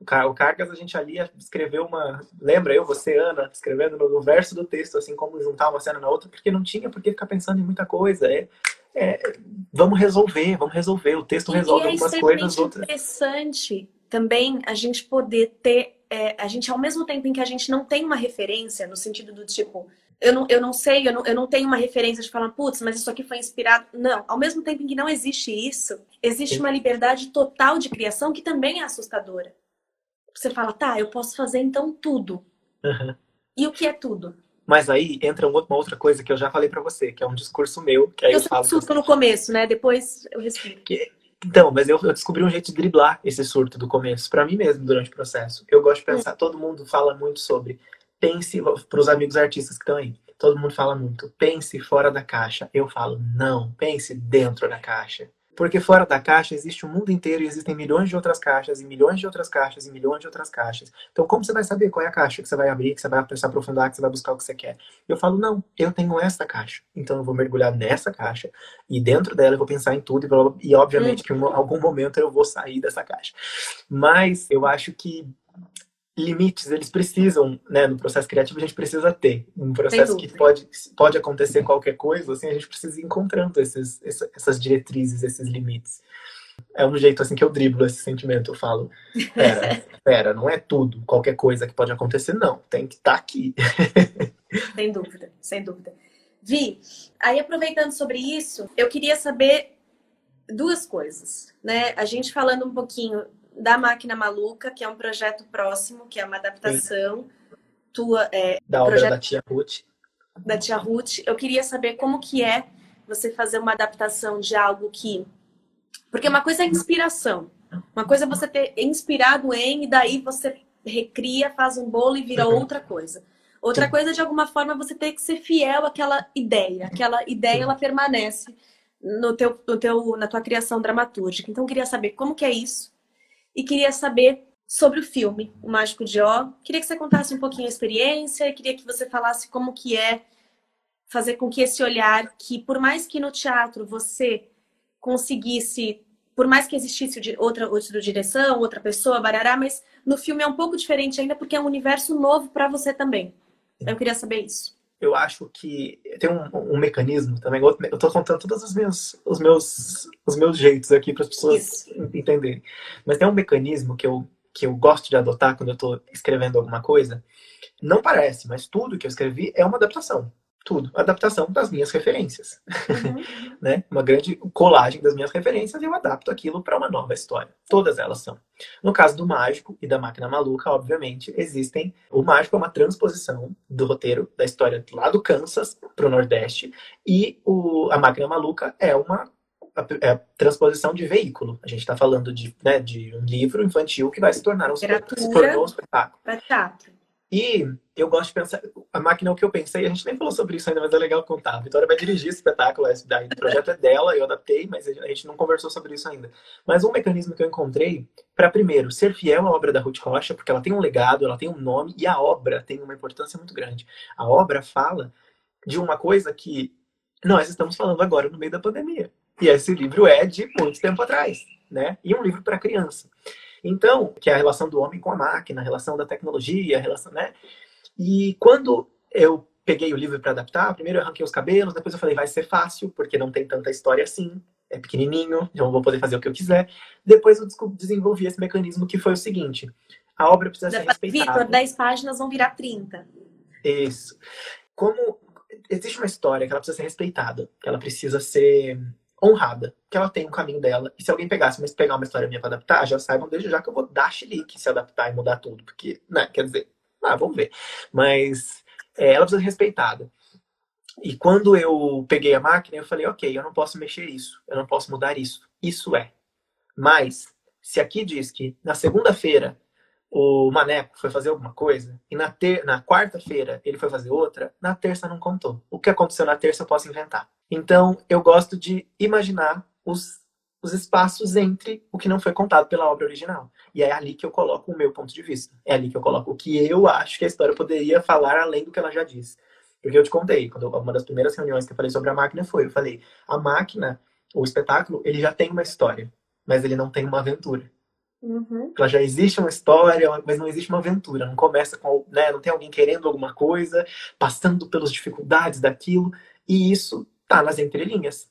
O Car- O Cargas, a gente ali escreveu uma. Lembra eu, você, Ana, escrevendo no, no verso do texto, assim, como juntar uma cena na outra, porque não tinha por que ficar pensando em muita coisa. É, é, vamos resolver, vamos resolver. O texto resolve e é algumas extremamente coisas, outras. interessante também a gente poder ter, é, a gente ao mesmo tempo em que a gente não tem uma referência, no sentido do tipo, eu não, eu não sei, eu não, eu não tenho uma referência de falar, putz, mas isso aqui foi inspirado. Não, ao mesmo tempo em que não existe isso, existe uma liberdade total de criação que também é assustadora. Você fala, tá, eu posso fazer então tudo. Uhum. E o que é tudo? Mas aí entra um- uma outra coisa que eu já falei pra você, que é um discurso meu, que aí Eu eu falo. surto no começo, né? Depois eu respiro. Então, mas eu, eu descobri um jeito de driblar esse surto do começo, pra mim mesmo, durante o processo. Eu gosto de pensar, todo mundo fala muito sobre, pense, pros amigos artistas que estão aí, todo mundo fala muito, pense fora da caixa. Eu falo, não, pense dentro da caixa. Porque fora da caixa existe o mundo inteiro e existem milhões de outras caixas, e milhões de outras caixas, e milhões de outras caixas. Então, como você vai saber qual é a caixa que você vai abrir, que você vai se aprofundar, que você vai buscar o que você quer? Eu falo, não, eu tenho essa caixa. Então, eu vou mergulhar nessa caixa, e dentro dela eu vou pensar em tudo, e, obviamente que em algum momento eu vou sair dessa caixa. Mas eu acho que limites eles precisam, né, no processo criativo a gente precisa ter. Um processo que pode, pode acontecer qualquer coisa, assim, a gente precisa ir encontrando esses, essa- essas diretrizes, esses limites. É um jeito assim que eu driblo esse sentimento, eu falo, pera, *laughs* pera, não é tudo, qualquer coisa que pode acontecer, não, tem que estar aqui. *laughs* Sem dúvida, sem dúvida. Vi, aí aproveitando sobre isso, eu queria saber duas coisas, né? A gente falando um pouquinho da Máquina Maluca, que é um projeto próximo, que é uma adaptação tua, é, Da obra da tia Ruth. da Tia Ruth. Eu queria saber como que é você fazer uma adaptação de algo que... Porque uma coisa é inspiração. Uma coisa é você ter inspirado em e daí você recria, faz um bolo e vira Uhum. outra coisa. Outra Sim. coisa, de alguma forma, você ter que ser fiel àquela ideia. Aquela ideia, Sim. ela permanece no teu, no teu, na tua criação dramatúrgica. Então, eu queria saber como que é isso. E queria saber sobre o filme, O Mágico de Ó. Queria que você contasse um pouquinho a experiência e queria que você falasse como que é fazer com que esse olhar, que por mais que no teatro você conseguisse, por mais que existisse outra, outra direção, outra pessoa, barará, mas no filme é um pouco diferente ainda porque é um universo novo para você também. Eu queria saber isso. Eu acho que tem um, um mecanismo também. Eu tô contando todos os meus, os meus, os meus jeitos aqui para as pessoas entenderem. Mas tem um mecanismo que eu, que eu gosto de adotar quando eu tô escrevendo alguma coisa. Não parece, mas tudo que eu escrevi é uma adaptação. Tudo. Adaptação das minhas referências. Uhum. *laughs* né? Uma grande colagem das minhas referências e eu adapto aquilo para uma nova história. Todas elas são. No caso do Mágico e da Máquina Maluca, obviamente, existem. O Mágico é uma transposição do roteiro da história lá do Kansas para o Nordeste e o, a Máquina Maluca é uma é a transposição de veículo. A gente está falando de, né, de um livro infantil que vai se tornar um, se tornou um espetáculo. Para teatro. E eu gosto de pensar. A máquina é o que eu pensei, a gente nem falou sobre isso ainda, mas é legal contar. A Vitória vai dirigir esse espetáculo, esse daí, o projeto é dela, eu adaptei, mas a gente não conversou sobre isso ainda. Mas um mecanismo que eu encontrei para, primeiro, ser fiel à obra da Ruth Rocha, porque ela tem um legado, ela tem um nome, e a obra tem uma importância muito grande. A obra fala de uma coisa que nós estamos falando agora no meio da pandemia. E esse livro é de muito tempo atrás, né? E um livro para criança. Então, que é a relação do homem com a máquina, a relação da tecnologia, a relação, né? E quando eu peguei o livro para adaptar, primeiro eu arranquei os cabelos, depois eu falei, vai ser fácil, porque não tem tanta história assim, é pequenininho, então eu vou poder fazer o que eu quiser. Depois eu desenvolvi esse mecanismo que foi o seguinte: a obra precisa ser respeitada. Vitor, 10 páginas vão virar 30. Isso. Como existe uma história que ela precisa ser respeitada, que ela precisa ser honrada, que ela tem um caminho dela. E se alguém pegasse, mas pegar uma história minha para adaptar, já saibam desde já que eu vou dar chilique se adaptar e mudar tudo, porque, né, quer dizer, ah, vamos ver. Mas é, ela precisa ser respeitada. E quando eu peguei a máquina, eu falei, ok, eu não posso mexer isso, eu não posso mudar isso. Isso é. Mas, se aqui diz que na segunda-feira o Maneco foi fazer alguma coisa e na, ter na quarta-feira ele foi fazer outra, na terça não contou. O que aconteceu na terça eu posso inventar. Então, eu gosto de imaginar os, os espaços entre o que não foi contado pela obra original. E é ali que eu coloco o meu ponto de vista. É ali que eu coloco o que eu acho que a história poderia falar além do que ela já disse. Porque eu te contei, quando uma das primeiras reuniões que eu falei sobre a máquina foi, eu falei, a máquina, o espetáculo, ele já tem uma história, mas ele não tem uma aventura. Uhum. Ela já existe uma história, mas não existe uma aventura. Não começa com, né, não tem alguém querendo alguma coisa, passando pelas dificuldades daquilo, e isso tá nas entrelinhas.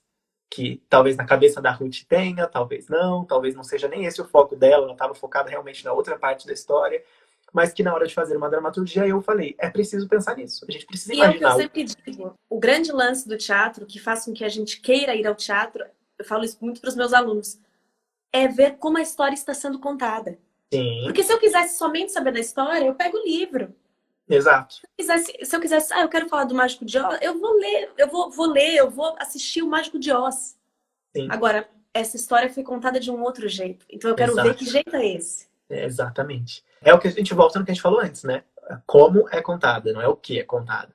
Que talvez na cabeça da Ruth tenha, talvez não, talvez não seja nem esse o foco dela, ela estava focada realmente na outra parte da história, mas que na hora de fazer uma dramaturgia eu falei, é preciso pensar nisso. A gente precisa e imaginar. É o que eu sempre digo. O grande lance do teatro, que faz com que a gente queira ir ao teatro, eu falo isso muito para os meus alunos é ver como a história está sendo contada. Sim. Porque se eu quisesse somente saber da história, eu pego o livro. Exato. Se eu quisesse, se eu quisesse ah, eu quero falar do Mágico de Oz, eu vou ler, eu vou, vou ler, eu vou assistir o Mágico de Oz. Sim. Agora, essa história foi contada de um outro jeito. Então eu quero Exato. ver que jeito é esse. É, exatamente. É o que a gente volta no que a gente falou antes, né? Como é contada, não é o que é contado.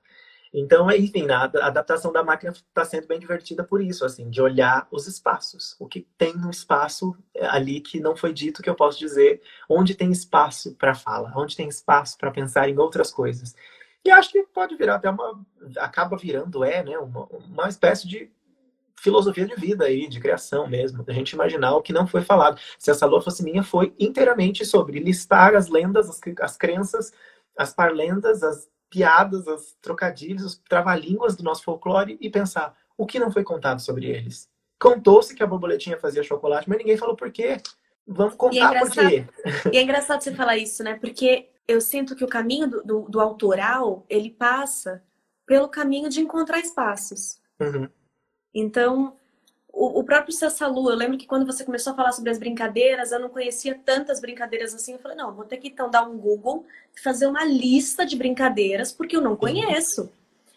Então, enfim, a adaptação da máquina está sendo bem divertida por isso, assim, de olhar os espaços. O que tem no espaço é, ali que não foi dito, que eu posso dizer, onde tem espaço para fala, onde tem espaço para pensar em outras coisas. E acho que pode virar até uma. acaba virando, é, né, uma, uma espécie de filosofia de vida aí, de criação mesmo, da gente imaginar o que não foi falado. Se essa lua fosse minha, foi inteiramente sobre listar as lendas, as, as crenças, as parlendas, as piadas, os trocadilhos, os trava-línguas do nosso folclore e pensar o que não foi contado sobre eles. Contou-se que a borboletinha fazia chocolate, mas ninguém falou por quê. Vamos é contar é por quê. E é engraçado você falar isso, né? Porque eu sinto que o caminho do, do, do autoral, ele passa pelo caminho de encontrar espaços. Uhum. Então, o, o próprio Sassalu, eu lembro que quando você começou a falar sobre as brincadeiras, eu não conhecia tantas brincadeiras assim. Eu falei, não, vou ter que então dar um Google e fazer uma lista de brincadeiras, porque eu não conheço.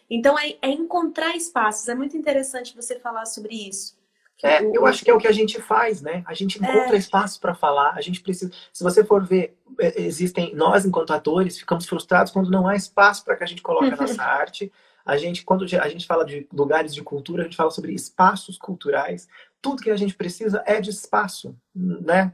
Então, é, é encontrar espaços. É muito interessante você falar sobre isso. É, eu acho que é o que a gente faz, né? A gente encontra é... espaço para falar, a gente precisa. Se você for ver, é, existem nós enquanto atores ficamos frustrados quando não há espaço para que a gente coloque a *laughs* nossa arte. A gente, quando a gente fala de lugares de cultura, a gente fala sobre espaços culturais. Tudo que a gente precisa é de espaço, né?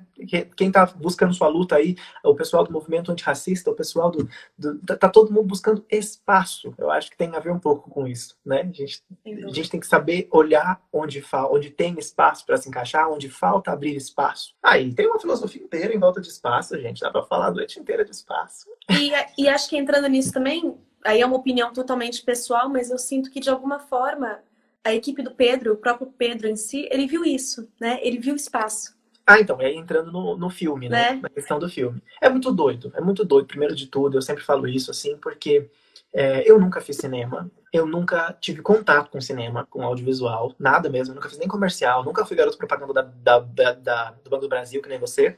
Quem está buscando sua luta aí, o pessoal do movimento antirracista, o pessoal do, do tá todo mundo buscando espaço. Eu acho que tem a ver um pouco com isso, né? A gente, a gente tem que saber olhar onde falta, onde tem espaço para se encaixar, onde falta abrir espaço. Aí tem uma filosofia inteira em volta de espaço, gente. Dá para falar a noite inteira de espaço. E, e acho que entrando nisso também, aí é uma opinião totalmente pessoal, mas eu sinto que de alguma forma a equipe do Pedro, o próprio Pedro em si, ele viu isso, né? Ele viu o espaço. Ah, então, é entrando no, no filme, né? né? Na questão do filme. É muito doido, é muito doido. Primeiro de tudo, eu sempre falo isso assim, porque é, eu nunca fiz cinema, eu nunca tive contato com cinema, com audiovisual, nada mesmo, eu nunca fiz nem comercial, nunca fui garoto propaganda da, da, da, da do Banco do Brasil, que nem você.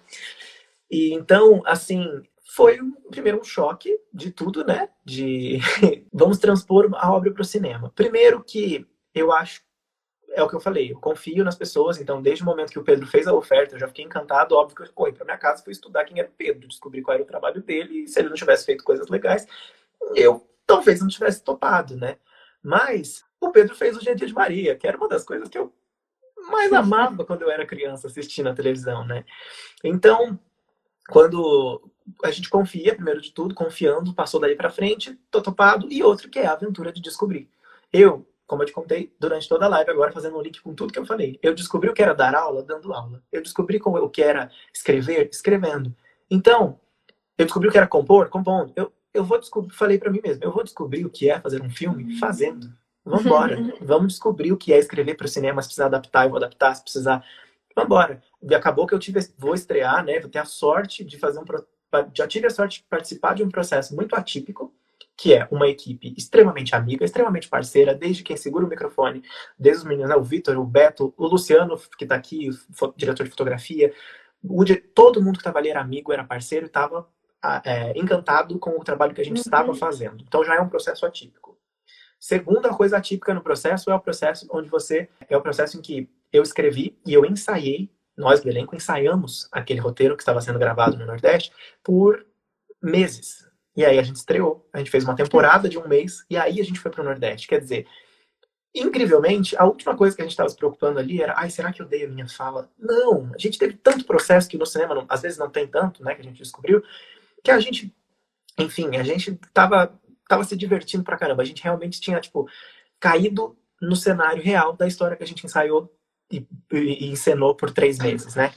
E então, assim, foi primeiro um choque de tudo, né? De *laughs* vamos transpor a obra para o cinema. Primeiro que eu acho é o que eu falei, eu confio nas pessoas, então desde o momento que o Pedro fez a oferta, eu já fiquei encantado, óbvio que eu corri para minha casa, fui estudar quem era o Pedro, descobri qual era o trabalho dele, e se ele não tivesse feito coisas legais, eu talvez não tivesse topado, né? Mas o Pedro fez o Dia de Maria, que era uma das coisas que eu mais amava quando eu era criança assistindo a televisão, né? Então, quando a gente confia, primeiro de tudo, confiando, passou daí para frente, tô topado, e outro que é a aventura de descobrir. Eu, como eu te contei durante toda a live, agora fazendo um link com tudo que eu falei, eu descobri o que era dar aula, dando aula. Eu descobri o que era escrever, escrevendo. Então, eu descobri o que era compor, compondo. Eu, eu vou descobrir, falei para mim mesmo, eu vou descobrir o que é fazer um filme fazendo. Vamos embora. *laughs* Vamos descobrir o que é escrever para o cinema, se precisar adaptar, eu vou adaptar, se precisar. Vamos embora. E acabou que eu tive, vou estrear, né? Vou ter a sorte de fazer um. Já tive a sorte de participar de um processo muito atípico, que é uma equipe extremamente amiga, extremamente parceira, desde quem segura o microfone, desde os meninos, né, o Vitor, o Beto, o Luciano, que está aqui, diretor de fotografia, o, todo mundo que estava ali era amigo, era parceiro, estava é, encantado com o trabalho que a gente uhum. estava fazendo. Então já é um processo atípico. Segunda coisa atípica no processo é o processo onde você é o processo em que eu escrevi e eu ensaiei, nós do elenco ensaiamos aquele roteiro que estava sendo gravado no Nordeste por meses. E aí a gente estreou, a gente fez uma temporada de um mês e aí a gente foi para o Nordeste. Quer dizer, incrivelmente, a última coisa que a gente estava se preocupando ali era, ai, será que eu dei a minha fala? Não, a gente teve tanto processo que no cinema não, às vezes não tem tanto, né, que a gente descobriu, que a gente, enfim, a gente tava tava se divertindo pra caramba. A gente realmente tinha, tipo, caído no cenário real da história que a gente ensaiou e, e, encenou por três meses, né?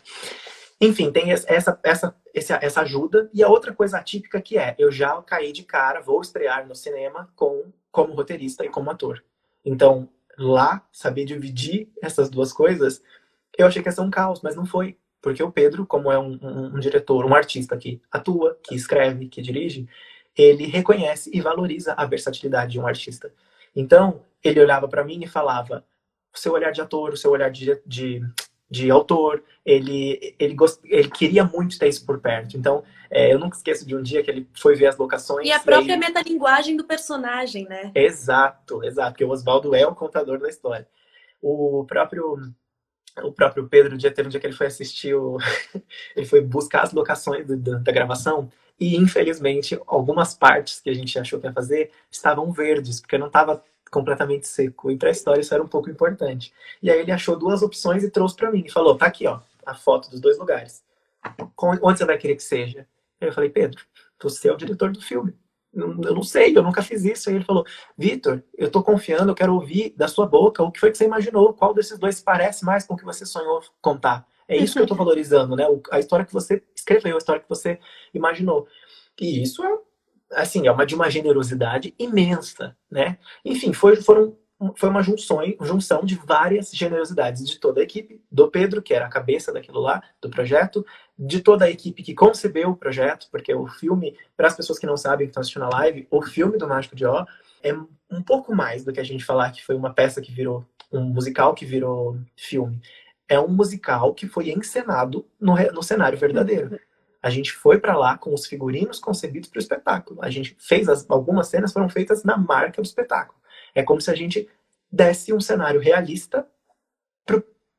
Enfim, tem essa, essa, essa ajuda. E a outra coisa atípica que é, eu já caí de cara, vou estrear no cinema com, como roteirista e como ator. Então, lá, saber dividir essas duas coisas, eu achei que ia ser um caos, mas não foi. Porque o Pedro, como é um, um, um diretor, um artista que atua, que escreve, que dirige, ele reconhece e valoriza a versatilidade de um artista. Então, ele olhava para mim e falava: o seu olhar de ator, o seu olhar de, de, de autor, ele, ele, gost... ele queria muito ter isso por perto. Então, é, eu nunca esqueço de um dia que ele foi ver as locações. E a própria aí... metalinguagem do personagem, né? Exato, exato, porque o Oswaldo é o contador da história. O próprio o próprio Pedro, um dia teve um dia que ele foi assistir o... *laughs* ele foi buscar as locações do, da gravação e, infelizmente, algumas partes que a gente achou que ia fazer estavam verdes, porque não estava completamente seco. E para a história isso era um pouco importante. E aí ele achou duas opções e trouxe para mim. E falou, tá aqui, ó, a foto dos dois lugares. Onde você vai querer que seja? Aí eu falei, Pedro, você é o diretor do filme. Eu não sei, eu nunca fiz isso. Aí ele falou, Vitor, eu tô confiando, eu quero ouvir da sua boca o que foi que você imaginou, qual desses dois parece mais com o que você sonhou contar. É isso que eu estou valorizando, né? A história que você escreveu, a história que você imaginou. E isso é, assim, é uma de uma generosidade imensa, né? Enfim, foi, foram, foi uma junção, junção de várias generosidades de toda a equipe, do Pedro, que era a cabeça daquilo lá, do projeto, de toda a equipe que concebeu o projeto, porque o filme, para as pessoas que não sabem, que estão assistindo a live, o filme do Mágico de Ó é um pouco mais do que a gente falar que foi uma peça que virou um musical que virou filme é um musical que foi encenado no, no cenário verdadeiro. *laughs* A gente foi para lá com os figurinos concebidos para o espetáculo. A gente fez as, algumas cenas foram feitas na marca do espetáculo. É como se a gente desse um cenário realista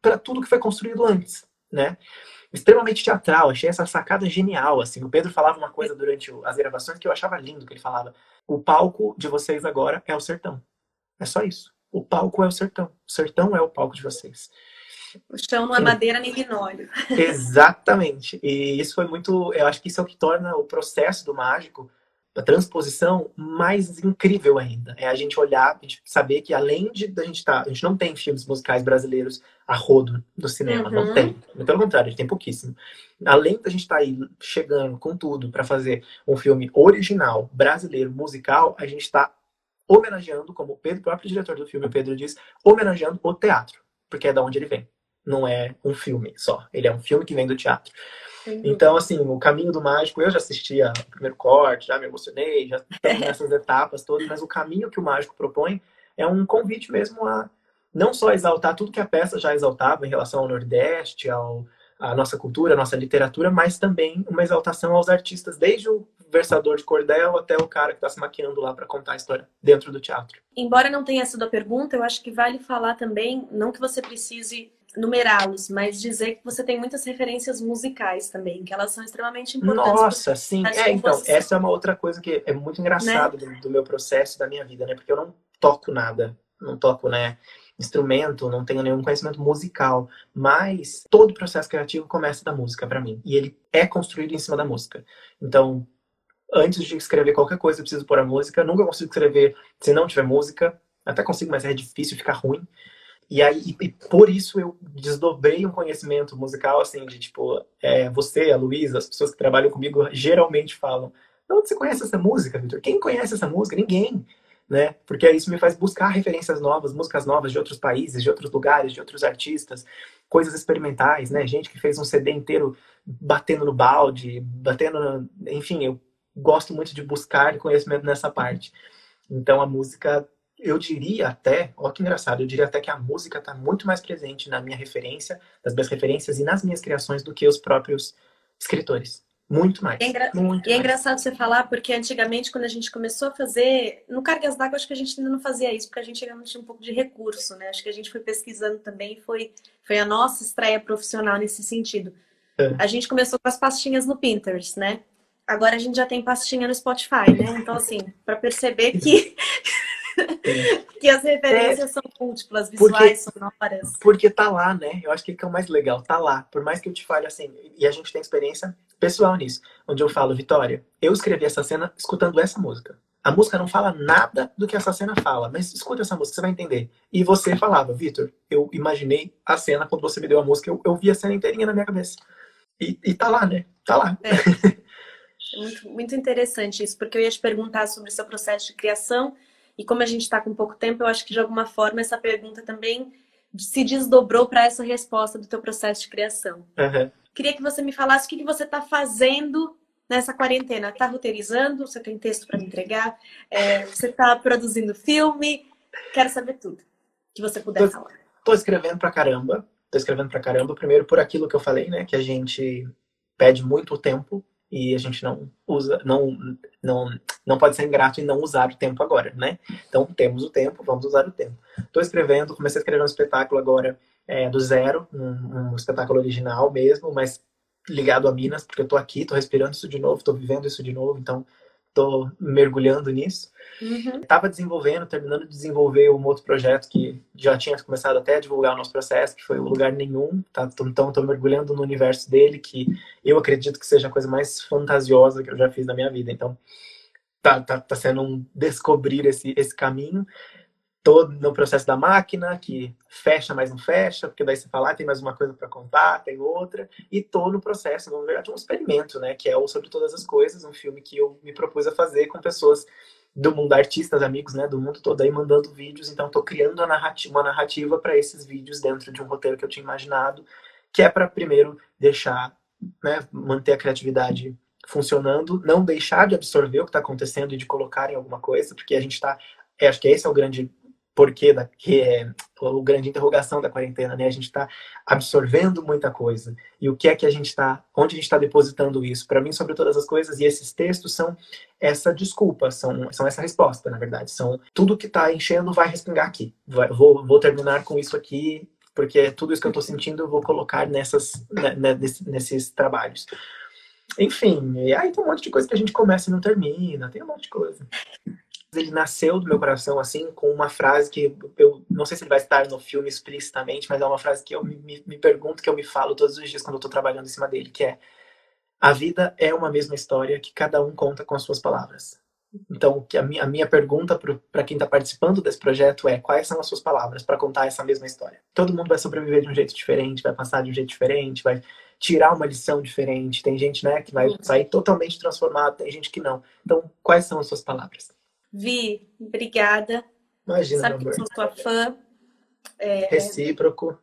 para tudo que foi construído antes, né? Extremamente teatral, achei essa sacada genial, assim. O Pedro falava uma coisa durante as gravações que eu achava lindo, que ele falava: "O palco de vocês agora é o sertão". É só isso. O palco é o sertão. O sertão é o palco de vocês. O chão não é madeira nem linóleo. *laughs* Exatamente. E isso foi muito. Eu acho que isso é o que torna o processo do mágico, a transposição, mais incrível ainda. É a gente olhar, a gente saber que além de a gente estar. Tá, a gente não tem filmes musicais brasileiros a rodo do cinema. Uhum. Não tem. Pelo contrário, a gente tem pouquíssimo. Além da gente estar tá aí chegando com tudo para fazer um filme original, brasileiro, musical, a gente está homenageando, como o Pedro, próprio diretor do filme, o Pedro diz, homenageando o teatro, porque é da onde ele vem não é um filme só. Ele é um filme que vem do teatro. Então, assim, o Caminho do Mágico, eu já assisti o primeiro corte, já me emocionei, já *laughs* estou nessas etapas todas, mas o caminho que o Mágico propõe é um convite mesmo a não só exaltar tudo que a peça já exaltava em relação ao Nordeste, ao, à nossa cultura, à nossa literatura, mas também uma exaltação aos artistas, desde o versador de cordel até o cara que está se maquiando lá para contar a história dentro do teatro. Embora não tenha sido a pergunta, eu acho que vale falar também, não que você precise numerá-los, mas dizer que você tem muitas referências musicais também, que elas são extremamente importantes. Nossa, sim. É, então, essa é uma outra coisa que é muito engraçado né? do, do, meu processo, da minha vida, né? Porque eu não toco nada, não toco, né? Instrumento, não tenho nenhum conhecimento musical, mas todo o processo criativo começa da música para mim e ele é construído em cima da música. Então, antes de escrever qualquer coisa, eu preciso pôr a música. Nunca consigo escrever se não tiver música. Até consigo, mas é difícil ficar ruim. E aí, e por isso eu desdobrei um conhecimento musical, assim, de tipo, é, você, a Luísa, as pessoas que trabalham comigo geralmente falam: onde você conhece essa música, Vitor? Quem conhece essa música? Ninguém. Né? Porque isso me faz buscar referências novas, músicas novas de outros países, de outros lugares, de outros artistas, coisas experimentais, né? Gente que fez um CD inteiro batendo no balde, batendo, no... enfim, eu gosto muito de buscar conhecimento nessa parte. Então a música eu diria até, olha que engraçado, eu diria até que a música está muito mais presente na minha referência, nas minhas referências e nas minhas criações do que os próprios escritores. Muito mais. É engra... muito e é mais. engraçado você falar, porque antigamente, quando a gente começou a fazer. No Cargas d'Água, acho que a gente ainda não fazia isso, porque a gente ainda tinha um pouco de recurso, né? Acho que a gente foi pesquisando também, foi, foi a nossa estreia profissional nesse sentido. É. A gente começou com as pastinhas no Pinterest, né? Agora a gente já tem pastinha no Spotify, né? Então, assim, para perceber que *laughs* que as referências é, são múltiplas, visuais, porque, sonoras. Porque tá lá, né? Eu acho que é o mais legal, tá lá. Por mais que eu te fale assim, e a gente tem experiência pessoal nisso, onde eu falo, Vitória, eu escrevi essa cena escutando essa música. A música não fala nada do que essa cena fala, mas escuta essa música, você vai entender. E você falava, Vitor, eu imaginei a cena quando você me deu a música, eu, eu vi a cena inteirinha na minha cabeça. E, e tá lá, né? Tá lá. É. *laughs* é muito, muito interessante isso, porque eu ia te perguntar sobre o seu processo de criação e como a gente está com pouco tempo, eu acho que de alguma forma essa pergunta também se desdobrou para essa resposta do teu processo de criação. Uhum. Queria que você me falasse o que, que você está fazendo nessa quarentena. Está roteirizando? Você tem texto para me entregar? É, você está produzindo filme? Quero saber tudo que você puder tô, falar. Estou escrevendo para caramba. Estou escrevendo para caramba. Primeiro por aquilo que eu falei, né? Que a gente pede muito tempo e a gente não usa, não, não, não pode ser ingrato e não usar o tempo agora, né? Então temos o tempo, vamos usar o tempo. Estou escrevendo, comecei a escrever um espetáculo agora é, do zero, um, um, espetáculo original mesmo, mas ligado a Minas, porque eu tô aqui, tô respirando isso de novo, tô vivendo isso de novo, então tô mergulhando nisso. Uhum. Tava desenvolvendo, terminando de desenvolver um outro projeto que já tinha começado até a divulgar o nosso processo, que foi o Lugar Nenhum. Tá? Então, estou mergulhando no universo dele, que eu acredito que seja a coisa mais fantasiosa que eu já fiz na minha vida. Então, tá, tá, tá sendo um descobrir esse, esse caminho. Tô no processo da máquina, que fecha, mas não fecha, porque daí você fala, ah, tem mais uma coisa para contar, tem outra. E tô no processo, na verdade, um experimento, né? Que é o Sobre Todas as Coisas, um filme que eu me propus a fazer com pessoas do mundo artistas, amigos, né, do mundo todo aí mandando vídeos. Então, estou criando narrativa, uma narrativa para esses vídeos dentro de um roteiro que eu tinha imaginado, que é para primeiro deixar, né, manter a criatividade funcionando, não deixar de absorver o que está acontecendo e de colocar em alguma coisa, porque a gente está, é, acho que esse é o grande porquê da que é o grande interrogação da quarentena, né? A gente está absorvendo muita coisa e o que é que a gente está, onde a gente está depositando isso? Para mim, sobre todas as coisas e esses textos são essa desculpa, são, são essa resposta, na verdade, são tudo que está enchendo vai respingar aqui. Vai, vou, vou terminar com isso aqui porque tudo isso que eu estou sentindo eu vou colocar nessas né, né nesses, nesses trabalhos. Enfim, e aí tem um monte de coisa que a gente começa e não termina, tem um monte de coisa ele nasceu do meu coração, assim, com uma frase que eu não sei se ele vai estar no filme explicitamente, mas é uma frase que eu me, me, pergunto, que eu me falo todos os dias quando eu tô trabalhando em cima dele, que é a vida é uma mesma história que cada um conta com as suas palavras. Então, a minha, a minha pergunta para quem está participando desse projeto é quais são as suas palavras para contar essa mesma história? Todo mundo vai sobreviver de um jeito diferente, vai passar de um jeito diferente, vai tirar uma lição diferente. Tem gente né, que vai sair totalmente transformado, tem gente que não. Então, quais são as suas palavras? Vi, obrigada. Imagina, Sabe que sou sua fã. É... Recíproco.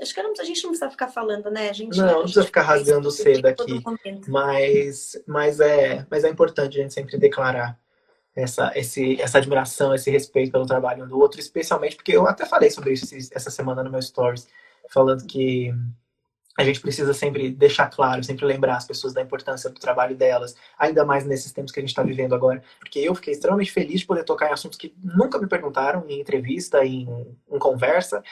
Acho que a gente não precisa ficar falando, né? A gente, não, não precisa ficar rasgando cedo aqui. Mas, mas, é, mas é importante a gente sempre declarar essa, esse, essa admiração, esse respeito pelo trabalho um do outro, especialmente porque eu até falei sobre isso essa semana no meu stories, falando que a gente precisa sempre deixar claro, sempre lembrar as pessoas da importância do trabalho delas, ainda mais nesses tempos que a gente está vivendo agora. Porque eu fiquei extremamente feliz de poder tocar em assuntos que nunca me perguntaram em entrevista, em, em conversa,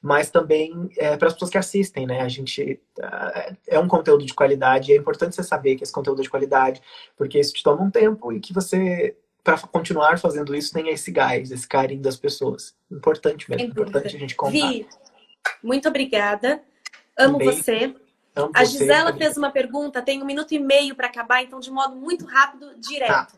mas também é, para as pessoas que assistem, né? A gente uh, é um conteúdo de qualidade e é importante você saber que esse conteúdo é de qualidade, porque isso te toma um tempo e que você para continuar fazendo isso tenha esse gás, esse carinho das pessoas. Importante mesmo, importante a gente contar. Vi, muito obrigada. Amo você. Amo a Gisela você, fez uma pergunta, tem um minuto e meio para acabar, então de modo muito rápido, direto. Tá.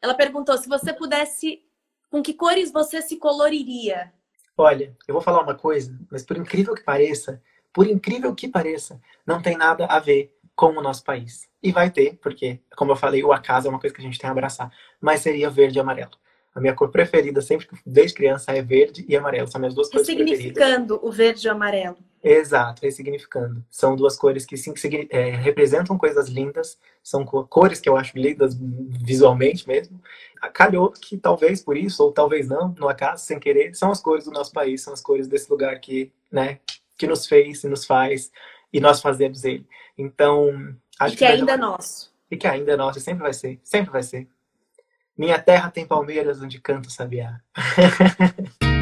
Ela perguntou se você pudesse, com que cores você se coloriria? Olha, eu vou falar uma coisa, mas por incrível que pareça, por incrível que pareça, não tem nada a ver com o nosso país. E vai ter, porque, como eu falei, o acaso é uma coisa que a gente tem a abraçar. Mas seria verde e amarelo. A minha cor preferida, sempre desde criança, é verde e amarelo. São minhas duas cores preferidas. Significando o verde e o amarelo. Exato, ressignificando. São duas cores que sim, é, representam coisas lindas, são cores que eu acho lindas visualmente mesmo. Calhou que talvez por isso, ou talvez não, no acaso, sem querer, são as cores do nosso país, são as cores desse lugar que, né, que nos fez e nos faz, e nós fazemos ele. Então, acho e que, que ainda é nosso. E que ainda é nosso, sempre vai ser, sempre vai ser. Minha terra tem palmeiras onde canta o sabiá. *laughs*